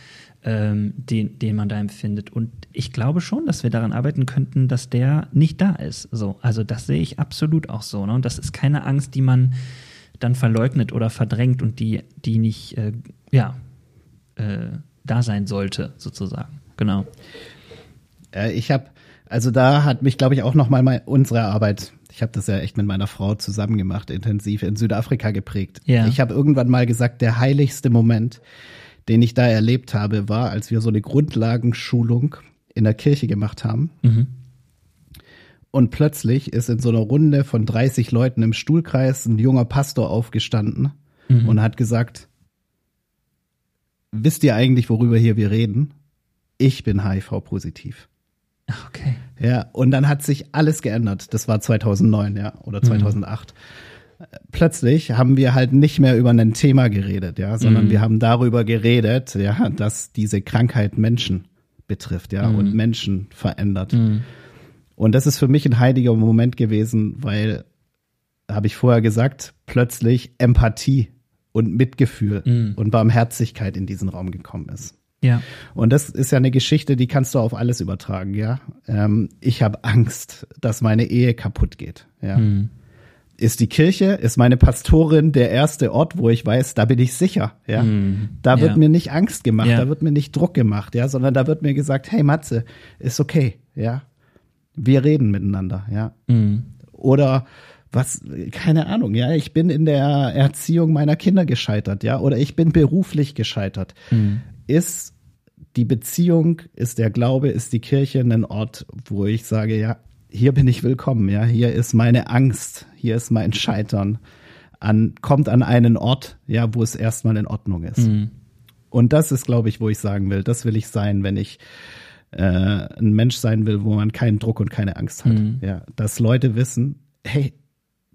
ähm, den, den man da empfindet. Und ich glaube schon, dass wir daran arbeiten könnten, dass der nicht da ist. So, also das sehe ich absolut auch so. Ne? Und das ist keine Angst, die man dann verleugnet oder verdrängt und die, die nicht, äh, ja, äh, da sein sollte, sozusagen. Genau. Äh, ich habe, also da hat mich, glaube ich, auch noch mal unsere Arbeit ich habe das ja echt mit meiner Frau zusammen gemacht, intensiv in Südafrika geprägt. Ja. Ich habe irgendwann mal gesagt, der heiligste Moment, den ich da erlebt habe, war, als wir so eine Grundlagenschulung in der Kirche gemacht haben. Mhm. Und plötzlich ist in so einer Runde von 30 Leuten im Stuhlkreis ein junger Pastor aufgestanden mhm. und hat gesagt, wisst ihr eigentlich, worüber hier wir reden? Ich bin HIV-positiv. Okay. Ja, und dann hat sich alles geändert. Das war 2009, ja, oder 2008. Mhm. Plötzlich haben wir halt nicht mehr über ein Thema geredet, ja, sondern mhm. wir haben darüber geredet, ja, dass diese Krankheit Menschen betrifft, ja, mhm. und Menschen verändert. Mhm. Und das ist für mich ein heiliger Moment gewesen, weil, habe ich vorher gesagt, plötzlich Empathie und Mitgefühl mhm. und Barmherzigkeit in diesen Raum gekommen ist. Ja. Und das ist ja eine Geschichte, die kannst du auf alles übertragen, ja. Ähm, ich habe Angst, dass meine Ehe kaputt geht, ja. Hm. Ist die Kirche, ist meine Pastorin der erste Ort, wo ich weiß, da bin ich sicher, ja. Hm. Da wird ja. mir nicht Angst gemacht, ja. da wird mir nicht Druck gemacht, ja, sondern da wird mir gesagt, hey Matze, ist okay, ja. Wir reden miteinander, ja. Hm. Oder was, keine Ahnung, ja, ich bin in der Erziehung meiner Kinder gescheitert, ja, oder ich bin beruflich gescheitert. Mhm ist die Beziehung, ist der Glaube, ist die Kirche ein Ort, wo ich sage, ja, hier bin ich willkommen, ja, hier ist meine Angst, hier ist mein Scheitern, an, kommt an einen Ort, ja, wo es erstmal in Ordnung ist. Mhm. Und das ist, glaube ich, wo ich sagen will, das will ich sein, wenn ich äh, ein Mensch sein will, wo man keinen Druck und keine Angst hat. Mhm. Ja, dass Leute wissen, hey,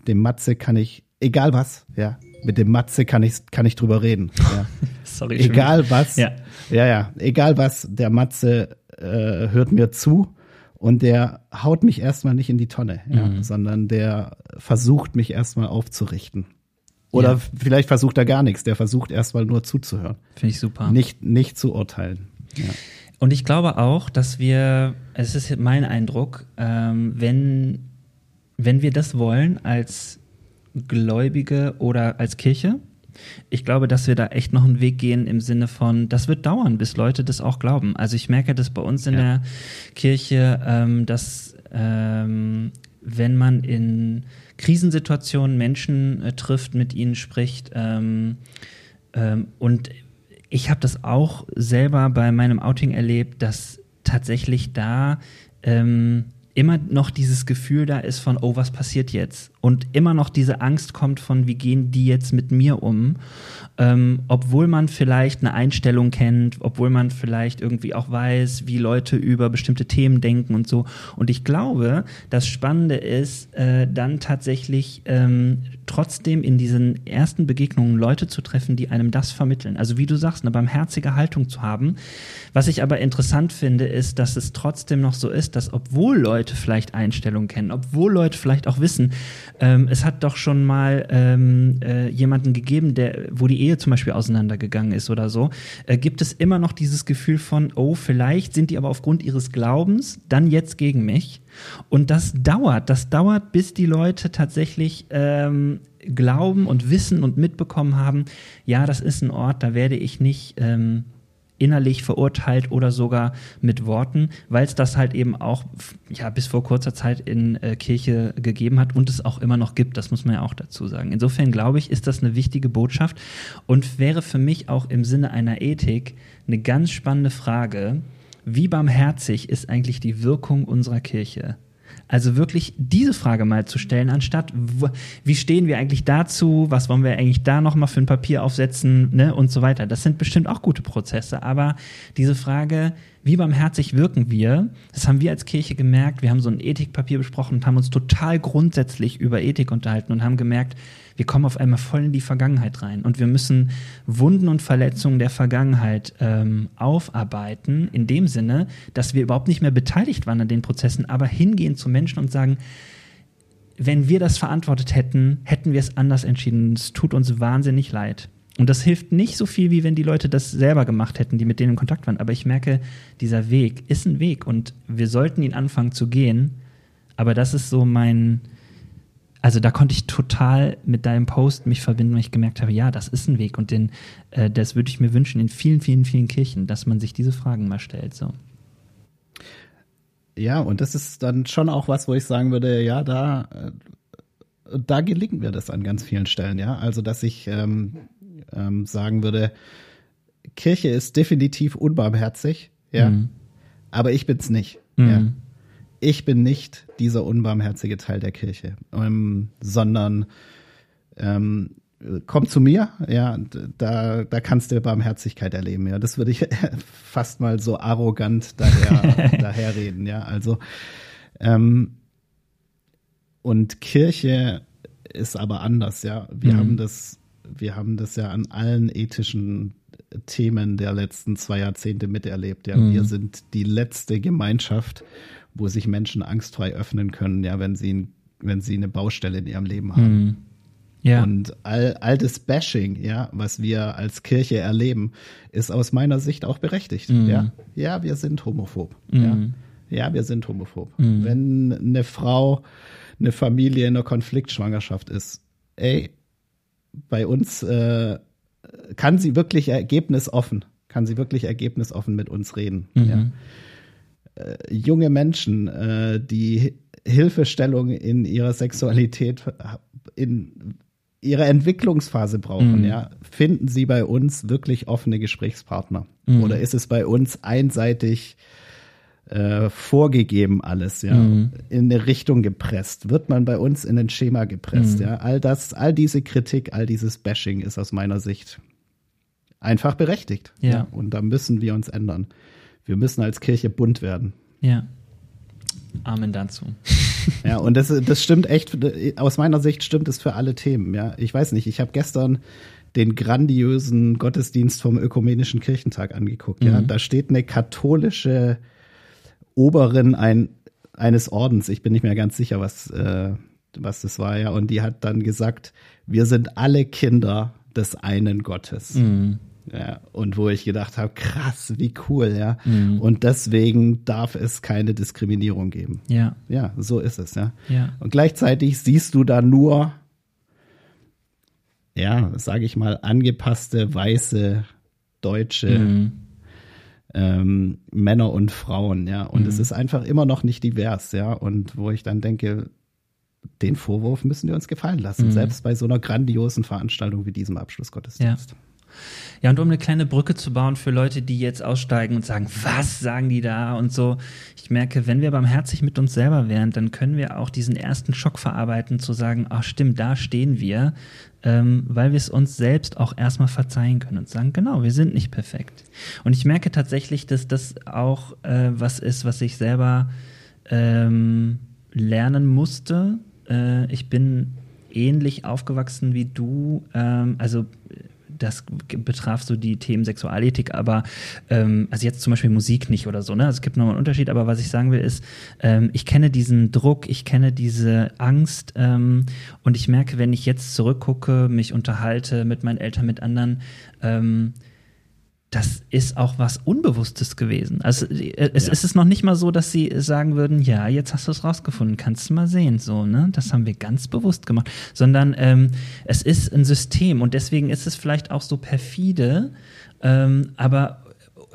dem Matze kann ich, egal was, ja, mit dem Matze kann ich, kann ich drüber reden. <laughs> Ja. Sorry. Egal was. Ja. ja, ja. Egal was, der Matze äh, hört mir zu und der haut mich erstmal nicht in die Tonne, ja, mhm. sondern der versucht mich erstmal aufzurichten. Oder ja. vielleicht versucht er gar nichts, der versucht erstmal nur zuzuhören. Finde ich super. Nicht, nicht zu urteilen. Ja. Und ich glaube auch, dass wir, es ist mein Eindruck, ähm, wenn, wenn wir das wollen als Gläubige oder als Kirche. Ich glaube, dass wir da echt noch einen Weg gehen im Sinne von, das wird dauern, bis Leute das auch glauben. Also ich merke das bei uns in ja. der Kirche, ähm, dass ähm, wenn man in Krisensituationen Menschen äh, trifft, mit ihnen spricht ähm, ähm und ich habe das auch selber bei meinem Outing erlebt, dass tatsächlich da ähm, immer noch dieses Gefühl da ist von, oh, was passiert jetzt? Und immer noch diese Angst kommt von, wie gehen die jetzt mit mir um? Ähm, obwohl man vielleicht eine Einstellung kennt, obwohl man vielleicht irgendwie auch weiß, wie Leute über bestimmte Themen denken und so. Und ich glaube, das Spannende ist, äh, dann tatsächlich ähm, trotzdem in diesen ersten Begegnungen Leute zu treffen, die einem das vermitteln. Also wie du sagst, eine barmherzige Haltung zu haben. Was ich aber interessant finde, ist, dass es trotzdem noch so ist, dass obwohl Leute vielleicht Einstellungen kennen, obwohl Leute vielleicht auch wissen, ähm, es hat doch schon mal ähm, äh, jemanden gegeben, der, wo die Ehe zum Beispiel auseinandergegangen ist oder so, äh, gibt es immer noch dieses Gefühl von, oh, vielleicht sind die aber aufgrund ihres Glaubens dann jetzt gegen mich. Und das dauert, das dauert, bis die Leute tatsächlich ähm, glauben und wissen und mitbekommen haben, ja, das ist ein Ort, da werde ich nicht ähm, innerlich verurteilt oder sogar mit Worten, weil es das halt eben auch ja bis vor kurzer Zeit in äh, Kirche gegeben hat und es auch immer noch gibt. Das muss man ja auch dazu sagen. Insofern glaube ich, ist das eine wichtige Botschaft und wäre für mich auch im Sinne einer Ethik eine ganz spannende Frage. Wie barmherzig ist eigentlich die Wirkung unserer Kirche? Also wirklich diese Frage mal zu stellen, anstatt wie stehen wir eigentlich dazu, was wollen wir eigentlich da nochmal für ein Papier aufsetzen ne, und so weiter. Das sind bestimmt auch gute Prozesse, aber diese Frage, wie barmherzig wirken wir? Das haben wir als Kirche gemerkt. Wir haben so ein Ethikpapier besprochen und haben uns total grundsätzlich über Ethik unterhalten und haben gemerkt, wir kommen auf einmal voll in die Vergangenheit rein und wir müssen Wunden und Verletzungen der Vergangenheit ähm, aufarbeiten, in dem Sinne, dass wir überhaupt nicht mehr beteiligt waren an den Prozessen, aber hingehen zu Menschen und sagen, wenn wir das verantwortet hätten, hätten wir es anders entschieden. Es tut uns wahnsinnig leid. Und das hilft nicht so viel, wie wenn die Leute das selber gemacht hätten, die mit denen in Kontakt waren. Aber ich merke, dieser Weg ist ein Weg und wir sollten ihn anfangen zu gehen. Aber das ist so mein, also da konnte ich total mit deinem Post mich verbinden, weil ich gemerkt habe, ja, das ist ein Weg und den, äh, das würde ich mir wünschen in vielen, vielen, vielen Kirchen, dass man sich diese Fragen mal stellt. So. Ja, und das ist dann schon auch was, wo ich sagen würde, ja, da, äh, da gelingt mir das an ganz vielen Stellen, ja. Also, dass ich ähm, ähm, sagen würde, Kirche ist definitiv unbarmherzig, ja, mhm. aber ich bin's nicht. Mhm. Ja. Ich bin nicht dieser unbarmherzige Teil der Kirche, ähm, sondern ähm, komm zu mir, ja, da, da kannst du Barmherzigkeit erleben, ja. Das würde ich <laughs> fast mal so arrogant daher, <laughs> daher reden, ja. Also ähm, und Kirche ist aber anders, ja. Wir mhm. haben das wir haben das ja an allen ethischen Themen der letzten zwei Jahrzehnte miterlebt. Ja, mhm. wir sind die letzte Gemeinschaft, wo sich Menschen angstfrei öffnen können, ja, wenn sie, wenn sie eine Baustelle in ihrem Leben haben. Mhm. Ja. Und all, all das Bashing, ja, was wir als Kirche erleben, ist aus meiner Sicht auch berechtigt. Mhm. Ja, ja, wir sind homophob. Ja. Mhm. ja, wir sind homophob. Mhm. Wenn eine Frau, eine Familie in einer Konfliktschwangerschaft ist, ey, bei uns äh, kann sie wirklich ergebnisoffen, kann sie wirklich ergebnisoffen mit uns reden. Mhm. Ja. Äh, junge Menschen, äh, die Hilfestellung in ihrer Sexualität, in ihrer Entwicklungsphase brauchen, mhm. ja, finden sie bei uns wirklich offene Gesprächspartner? Mhm. Oder ist es bei uns einseitig äh, vorgegeben alles, ja, mhm. in eine Richtung gepresst, wird man bei uns in ein Schema gepresst, mhm. ja. All das, all diese Kritik, all dieses Bashing ist aus meiner Sicht einfach berechtigt. Ja. ja. Und da müssen wir uns ändern. Wir müssen als Kirche bunt werden. Ja. Amen dazu. <laughs> ja, und das, das stimmt echt, aus meiner Sicht stimmt es für alle Themen, ja. Ich weiß nicht, ich habe gestern den grandiosen Gottesdienst vom Ökumenischen Kirchentag angeguckt, mhm. ja. Da steht eine katholische Oberin ein, eines Ordens, ich bin nicht mehr ganz sicher, was, äh, was das war, ja, und die hat dann gesagt, wir sind alle Kinder des einen Gottes. Mhm. Ja, und wo ich gedacht habe, krass, wie cool, ja. Mhm. Und deswegen darf es keine Diskriminierung geben. Ja. Ja, so ist es, ja. ja. Und gleichzeitig siehst du da nur, ja, sage ich mal, angepasste weiße Deutsche, mhm ähm, Männer und Frauen, ja. Und mhm. es ist einfach immer noch nicht divers, ja. Und wo ich dann denke, den Vorwurf müssen wir uns gefallen lassen, mhm. selbst bei so einer grandiosen Veranstaltung wie diesem Abschlussgottesdienst. Ja. Ja, und um eine kleine Brücke zu bauen für Leute, die jetzt aussteigen und sagen, was sagen die da und so. Ich merke, wenn wir barmherzig mit uns selber wären, dann können wir auch diesen ersten Schock verarbeiten, zu sagen, ach stimmt, da stehen wir, ähm, weil wir es uns selbst auch erstmal verzeihen können und sagen, genau, wir sind nicht perfekt. Und ich merke tatsächlich, dass das auch äh, was ist, was ich selber ähm, lernen musste. Äh, ich bin ähnlich aufgewachsen wie du. Ähm, also das betraf so die Themen Sexualethik, aber ähm, also jetzt zum Beispiel Musik nicht oder so, ne? Also es gibt nochmal einen Unterschied, aber was ich sagen will ist, ähm, ich kenne diesen Druck, ich kenne diese Angst ähm, und ich merke, wenn ich jetzt zurückgucke, mich unterhalte mit meinen Eltern, mit anderen, ähm, das ist auch was Unbewusstes gewesen. Also äh, es, ja. es, ist noch nicht mal so, dass sie sagen würden, ja, jetzt hast du es rausgefunden, kannst du mal sehen, so, ne? Das haben wir ganz bewusst gemacht. Sondern ähm, es ist ein System und deswegen ist es vielleicht auch so perfide, ähm, aber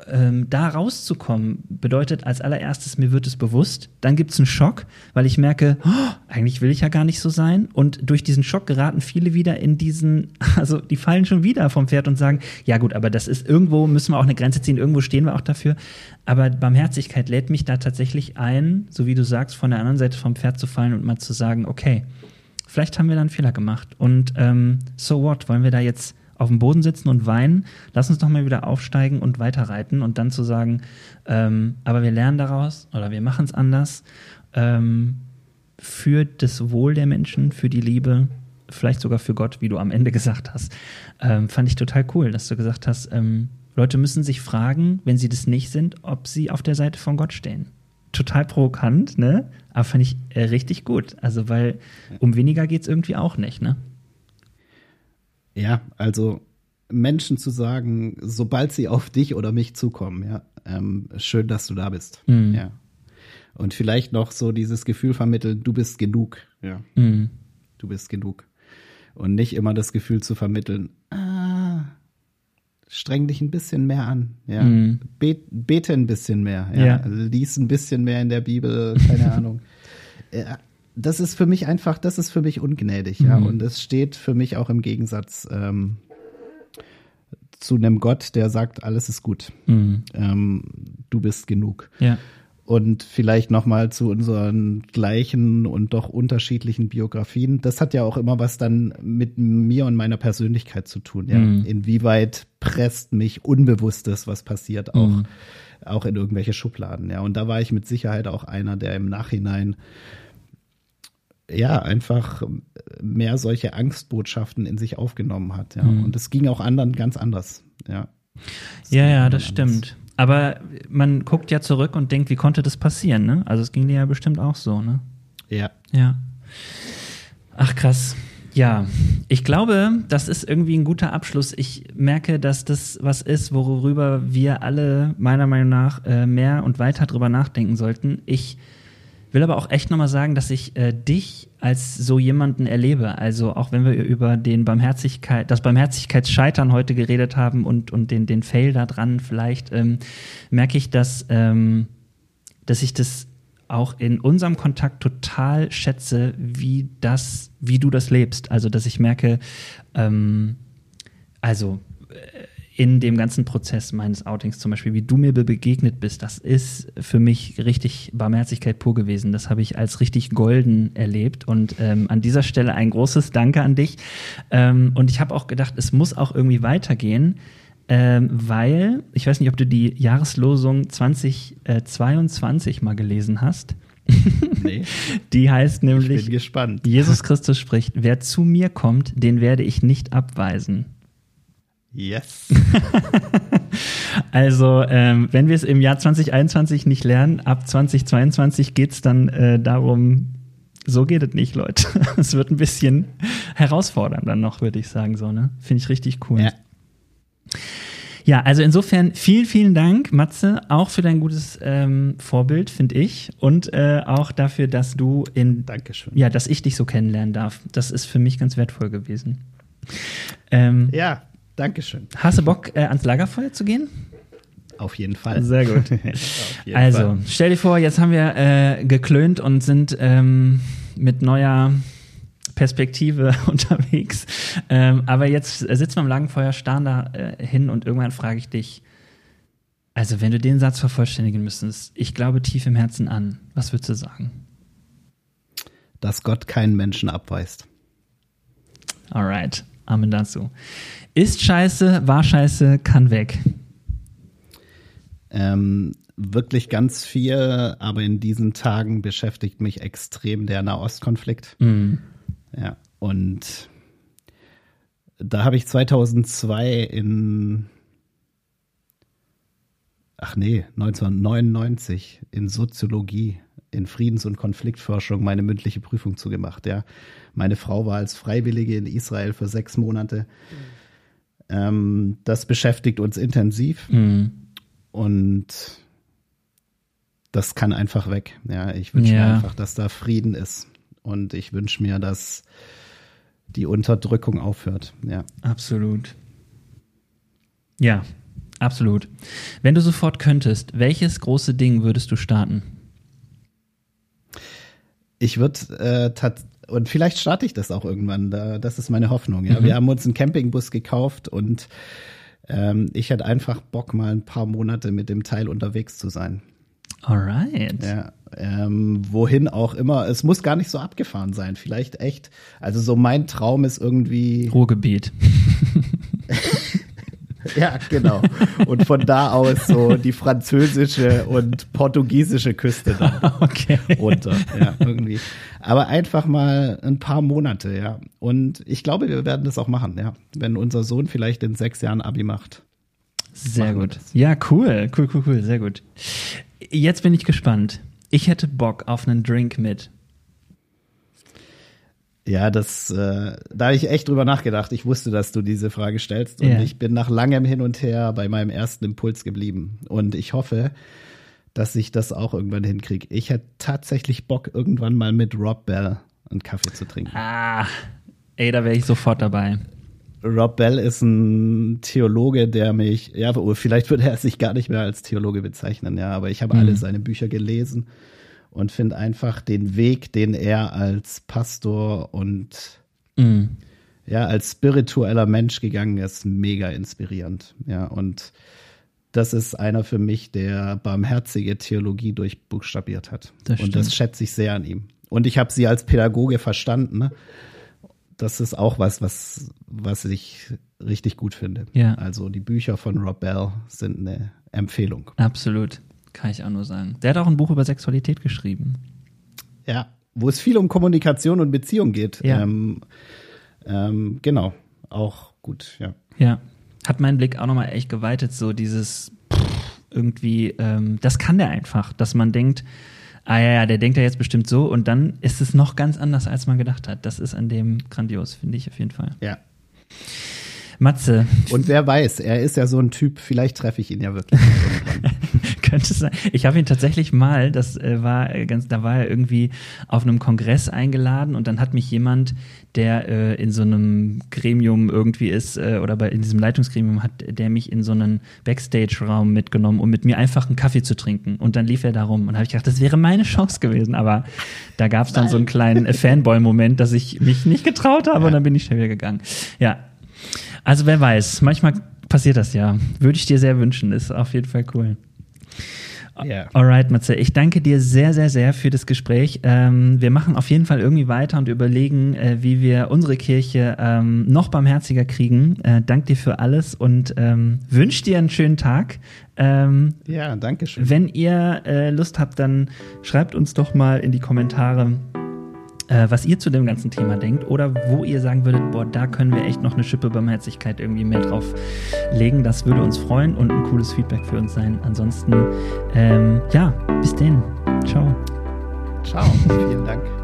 ähm, da rauszukommen, bedeutet als allererstes, mir wird es bewusst, dann gibt es einen Schock, weil ich merke, oh, eigentlich will ich ja gar nicht so sein. Und durch diesen Schock geraten viele wieder in diesen, <laughs> also die fallen schon wieder vom Pferd und sagen, ja gut, aber das ist irgendwo, müssen wir auch eine Grenze ziehen, irgendwo stehen wir auch dafür. Aber Barmherzigkeit lädt mich da tatsächlich ein, so wie du sagst, von der anderen Seite vom Pferd zu fallen und mal zu sagen, okay, vielleicht haben wir da einen Fehler gemacht. Und ähm, so what, wollen wir da jetzt auf dem Boden sitzen und weinen. Lass uns doch mal wieder aufsteigen und weiterreiten und dann zu sagen, ähm, aber wir lernen daraus oder wir machen es anders. Ähm, für das Wohl der Menschen, für die Liebe, vielleicht sogar für Gott, wie du am Ende <laughs> gesagt hast. Ähm, fand ich total cool, dass du gesagt hast, ähm, Leute müssen sich fragen, wenn sie das nicht sind, ob sie auf der Seite von Gott stehen. Total provokant, ne? Aber fand ich äh, richtig gut. Also, weil um weniger geht es irgendwie auch nicht, ne? Ja, also Menschen zu sagen, sobald sie auf dich oder mich zukommen, ja, ähm, schön, dass du da bist. Mhm. Ja. Und vielleicht noch so dieses Gefühl vermitteln, du bist genug, ja. Mhm. Du bist genug. Und nicht immer das Gefühl zu vermitteln, ah, streng dich ein bisschen mehr an, ja. Mhm. Bet, bete ein bisschen mehr, ja. ja. Lies ein bisschen mehr in der Bibel, keine <laughs> Ahnung. Ja, das ist für mich einfach, das ist für mich ungnädig, ja. Mhm. Und es steht für mich auch im Gegensatz ähm, zu einem Gott, der sagt, alles ist gut. Mhm. Ähm, du bist genug. Ja und vielleicht noch mal zu unseren gleichen und doch unterschiedlichen Biografien. Das hat ja auch immer was dann mit mir und meiner Persönlichkeit zu tun. Ja, mhm. inwieweit presst mich Unbewusstes, was passiert, auch mhm. auch in irgendwelche Schubladen. Ja, und da war ich mit Sicherheit auch einer, der im Nachhinein ja einfach mehr solche Angstbotschaften in sich aufgenommen hat. Ja, mhm. und es ging auch anderen ganz anders. Ja. ja, ja, das stimmt. Aber man guckt ja zurück und denkt, wie konnte das passieren, ne? Also es ging dir ja bestimmt auch so, ne? Ja. Ja. Ach krass. Ja, ich glaube, das ist irgendwie ein guter Abschluss. Ich merke, dass das was ist, worüber wir alle meiner Meinung nach äh, mehr und weiter drüber nachdenken sollten. Ich will aber auch echt nochmal sagen, dass ich äh, dich als so jemanden erlebe. Also auch wenn wir über den Barmherzigkeit, das Barmherzigkeitsscheitern heute geredet haben und, und den, den Fail da dran, vielleicht ähm, merke ich, dass, ähm, dass ich das auch in unserem Kontakt total schätze, wie das, wie du das lebst. Also dass ich merke, ähm, also in dem ganzen Prozess meines Outings zum Beispiel, wie du mir begegnet bist, das ist für mich richtig Barmherzigkeit pur gewesen. Das habe ich als richtig golden erlebt. Und ähm, an dieser Stelle ein großes Danke an dich. Ähm, und ich habe auch gedacht, es muss auch irgendwie weitergehen. weil, ich weiß nicht, ob du die Jahreslosung 2022 mal gelesen hast. <laughs> Nee. Die heißt nämlich, ich bin gespannt. Jesus Christus spricht, wer zu mir kommt, den werde ich nicht abweisen. Yes. <laughs> also, ähm, wenn wir es im Jahr 2021 nicht lernen, ab 2022 geht es dann äh, darum, so geht es nicht, Leute. <laughs> es wird ein bisschen herausfordernd dann noch, würde ich sagen, so, ne? Finde ich richtig cool. Ja. Ja, also insofern vielen, vielen Dank, Matze, auch für dein gutes ähm, Vorbild, finde ich. Und äh, auch dafür, dass du in. Dankeschön. Ja, dass ich dich so kennenlernen darf. Das ist für mich ganz wertvoll gewesen. Ähm, ja, Dankeschön. Hast du Bock, äh, ans Lagerfeuer zu gehen? Auf jeden Fall. Sehr gut. <laughs> also, Fall. stell dir vor, jetzt haben wir äh, geklönt und sind ähm, mit neuer Perspektive <laughs> unterwegs. Ähm, aber jetzt sitzen wir am Lagerfeuer, starren da äh, hin und irgendwann frage ich dich, also wenn du den Satz vervollständigen müsstest, ich glaube tief im Herzen an, was würdest du sagen? Dass Gott keinen Menschen abweist. Alright, Amen dazu. Ist scheiße, war scheiße, kann weg. Ähm, wirklich ganz viel, aber in diesen Tagen beschäftigt mich extrem der Nahostkonflikt. Mhm. Ja, und da habe ich 2002 in, ach nee, 1999 in Soziologie, in Friedens- und Konfliktforschung meine mündliche Prüfung zugemacht. Ja, meine Frau war als Freiwillige in Israel für sechs Monate. Mhm ähm, das beschäftigt uns intensiv mhm. und das kann einfach weg. Ja, ich wünsche ja. mir einfach, dass da Frieden ist und ich wünsche mir, dass die Unterdrückung aufhört. Ja, absolut. Ja, absolut. Wenn du sofort könntest, welches große Ding würdest du starten? Ich würde äh, und vielleicht starte ich das auch irgendwann. Da, das ist meine Hoffnung. Ja, mhm. wir haben uns einen Campingbus gekauft und ähm, ich hätte einfach Bock, mal ein paar Monate mit dem Teil unterwegs zu sein. Alright. Ja, ähm, wohin auch immer. Es muss gar nicht so abgefahren sein. Vielleicht echt. Also so mein Traum ist irgendwie Ruhrgebiet. <laughs> <laughs> ja, genau. Und von da aus so die französische und portugiesische Küste dann <laughs> okay. runter. Ja, irgendwie. Aber einfach mal ein paar Monate, ja. Und ich glaube, wir werden das auch machen, ja. Wenn unser Sohn vielleicht in sechs Jahren Abi macht. Sehr gut. Ja, cool, cool, cool, cool, sehr gut. Jetzt bin ich gespannt. Ich hätte Bock auf einen Drink mit. Ja, das, äh, da habe ich echt drüber nachgedacht. Ich wusste, dass du diese Frage stellst und yeah. ich bin nach langem Hin und Her bei meinem ersten Impuls geblieben. Und ich hoffe, dass ich das auch irgendwann hinkriege. Ich hätte tatsächlich Bock, irgendwann mal mit Rob Bell einen Kaffee zu trinken. Ah, ey, da wäre ich sofort dabei. Rob Bell ist ein Theologe, der mich, ja, vielleicht würde er sich gar nicht mehr als Theologe bezeichnen, ja, aber ich habe mhm. alle seine Bücher gelesen und finde einfach den Weg, den er als Pastor und mhm. ja, als spiritueller Mensch gegangen ist, mega inspirierend, ja, und das ist einer für mich, der barmherzige Theologie durchbuchstabiert hat. Das und das schätze ich sehr an ihm. Und ich habe sie als Pädagoge verstanden. Ne? das ist auch was, was, was ich richtig gut finde. Ja. Also die Bücher von Rob Bell sind eine Empfehlung. Absolut. Kann ich auch nur sagen. Der hat auch ein Buch über Sexualität geschrieben. Ja, wo es viel um Kommunikation und Beziehung geht. Ja. Ähm, ähm, genau. Auch gut, ja. Ja. Hat meinen Blick auch nochmal echt geweitet, so dieses pff, irgendwie, ähm, das kann der einfach, dass man denkt, ah ja, ja, der denkt ja jetzt bestimmt so und dann ist es noch ganz anders, als man gedacht hat. Das ist an dem grandios, finde ich auf jeden Fall. Ja. Matze. Und wer weiß, er ist ja so ein Typ, vielleicht treffe ich ihn ja wirklich. <laughs> Könnte sein. Ich habe ihn tatsächlich mal, das äh, war äh, ganz, da war er irgendwie auf einem Kongress eingeladen und dann hat mich jemand, der äh, in so einem Gremium irgendwie ist äh, oder bei in diesem Leitungsgremium hat, der mich in so einen Backstage-Raum mitgenommen, um mit mir einfach einen Kaffee zu trinken. Und dann lief er da rum und habe ich gedacht, das wäre meine Chance gewesen. Aber da gab es dann Nein. so einen kleinen <laughs> Fanboy-Moment, dass ich mich nicht getraut habe ja. und dann bin ich schnell wieder gegangen. Ja, also wer weiß, manchmal passiert das ja. Würde ich dir sehr wünschen, ist auf jeden Fall cool. Yeah. Alright, Matze, ich danke dir sehr, sehr, sehr für das Gespräch. Ähm, wir machen auf jeden Fall irgendwie weiter und überlegen, äh, wie wir unsere Kirche ähm, noch barmherziger kriegen. Äh, dank dir für alles und ähm, wünsche dir einen schönen Tag. Ähm, ja, danke schön. Wenn ihr äh, Lust habt, dann schreibt uns doch mal in die Kommentare, äh, was ihr zu dem ganzen Thema denkt oder wo ihr sagen würdet, boah, da können wir echt noch eine Schippe Barmherzigkeit irgendwie mehr drauf legen. Das würde uns freuen und ein cooles Feedback für uns sein. Ansonsten, ähm, ja, bis denn. Ciao. Ciao. Vielen Dank.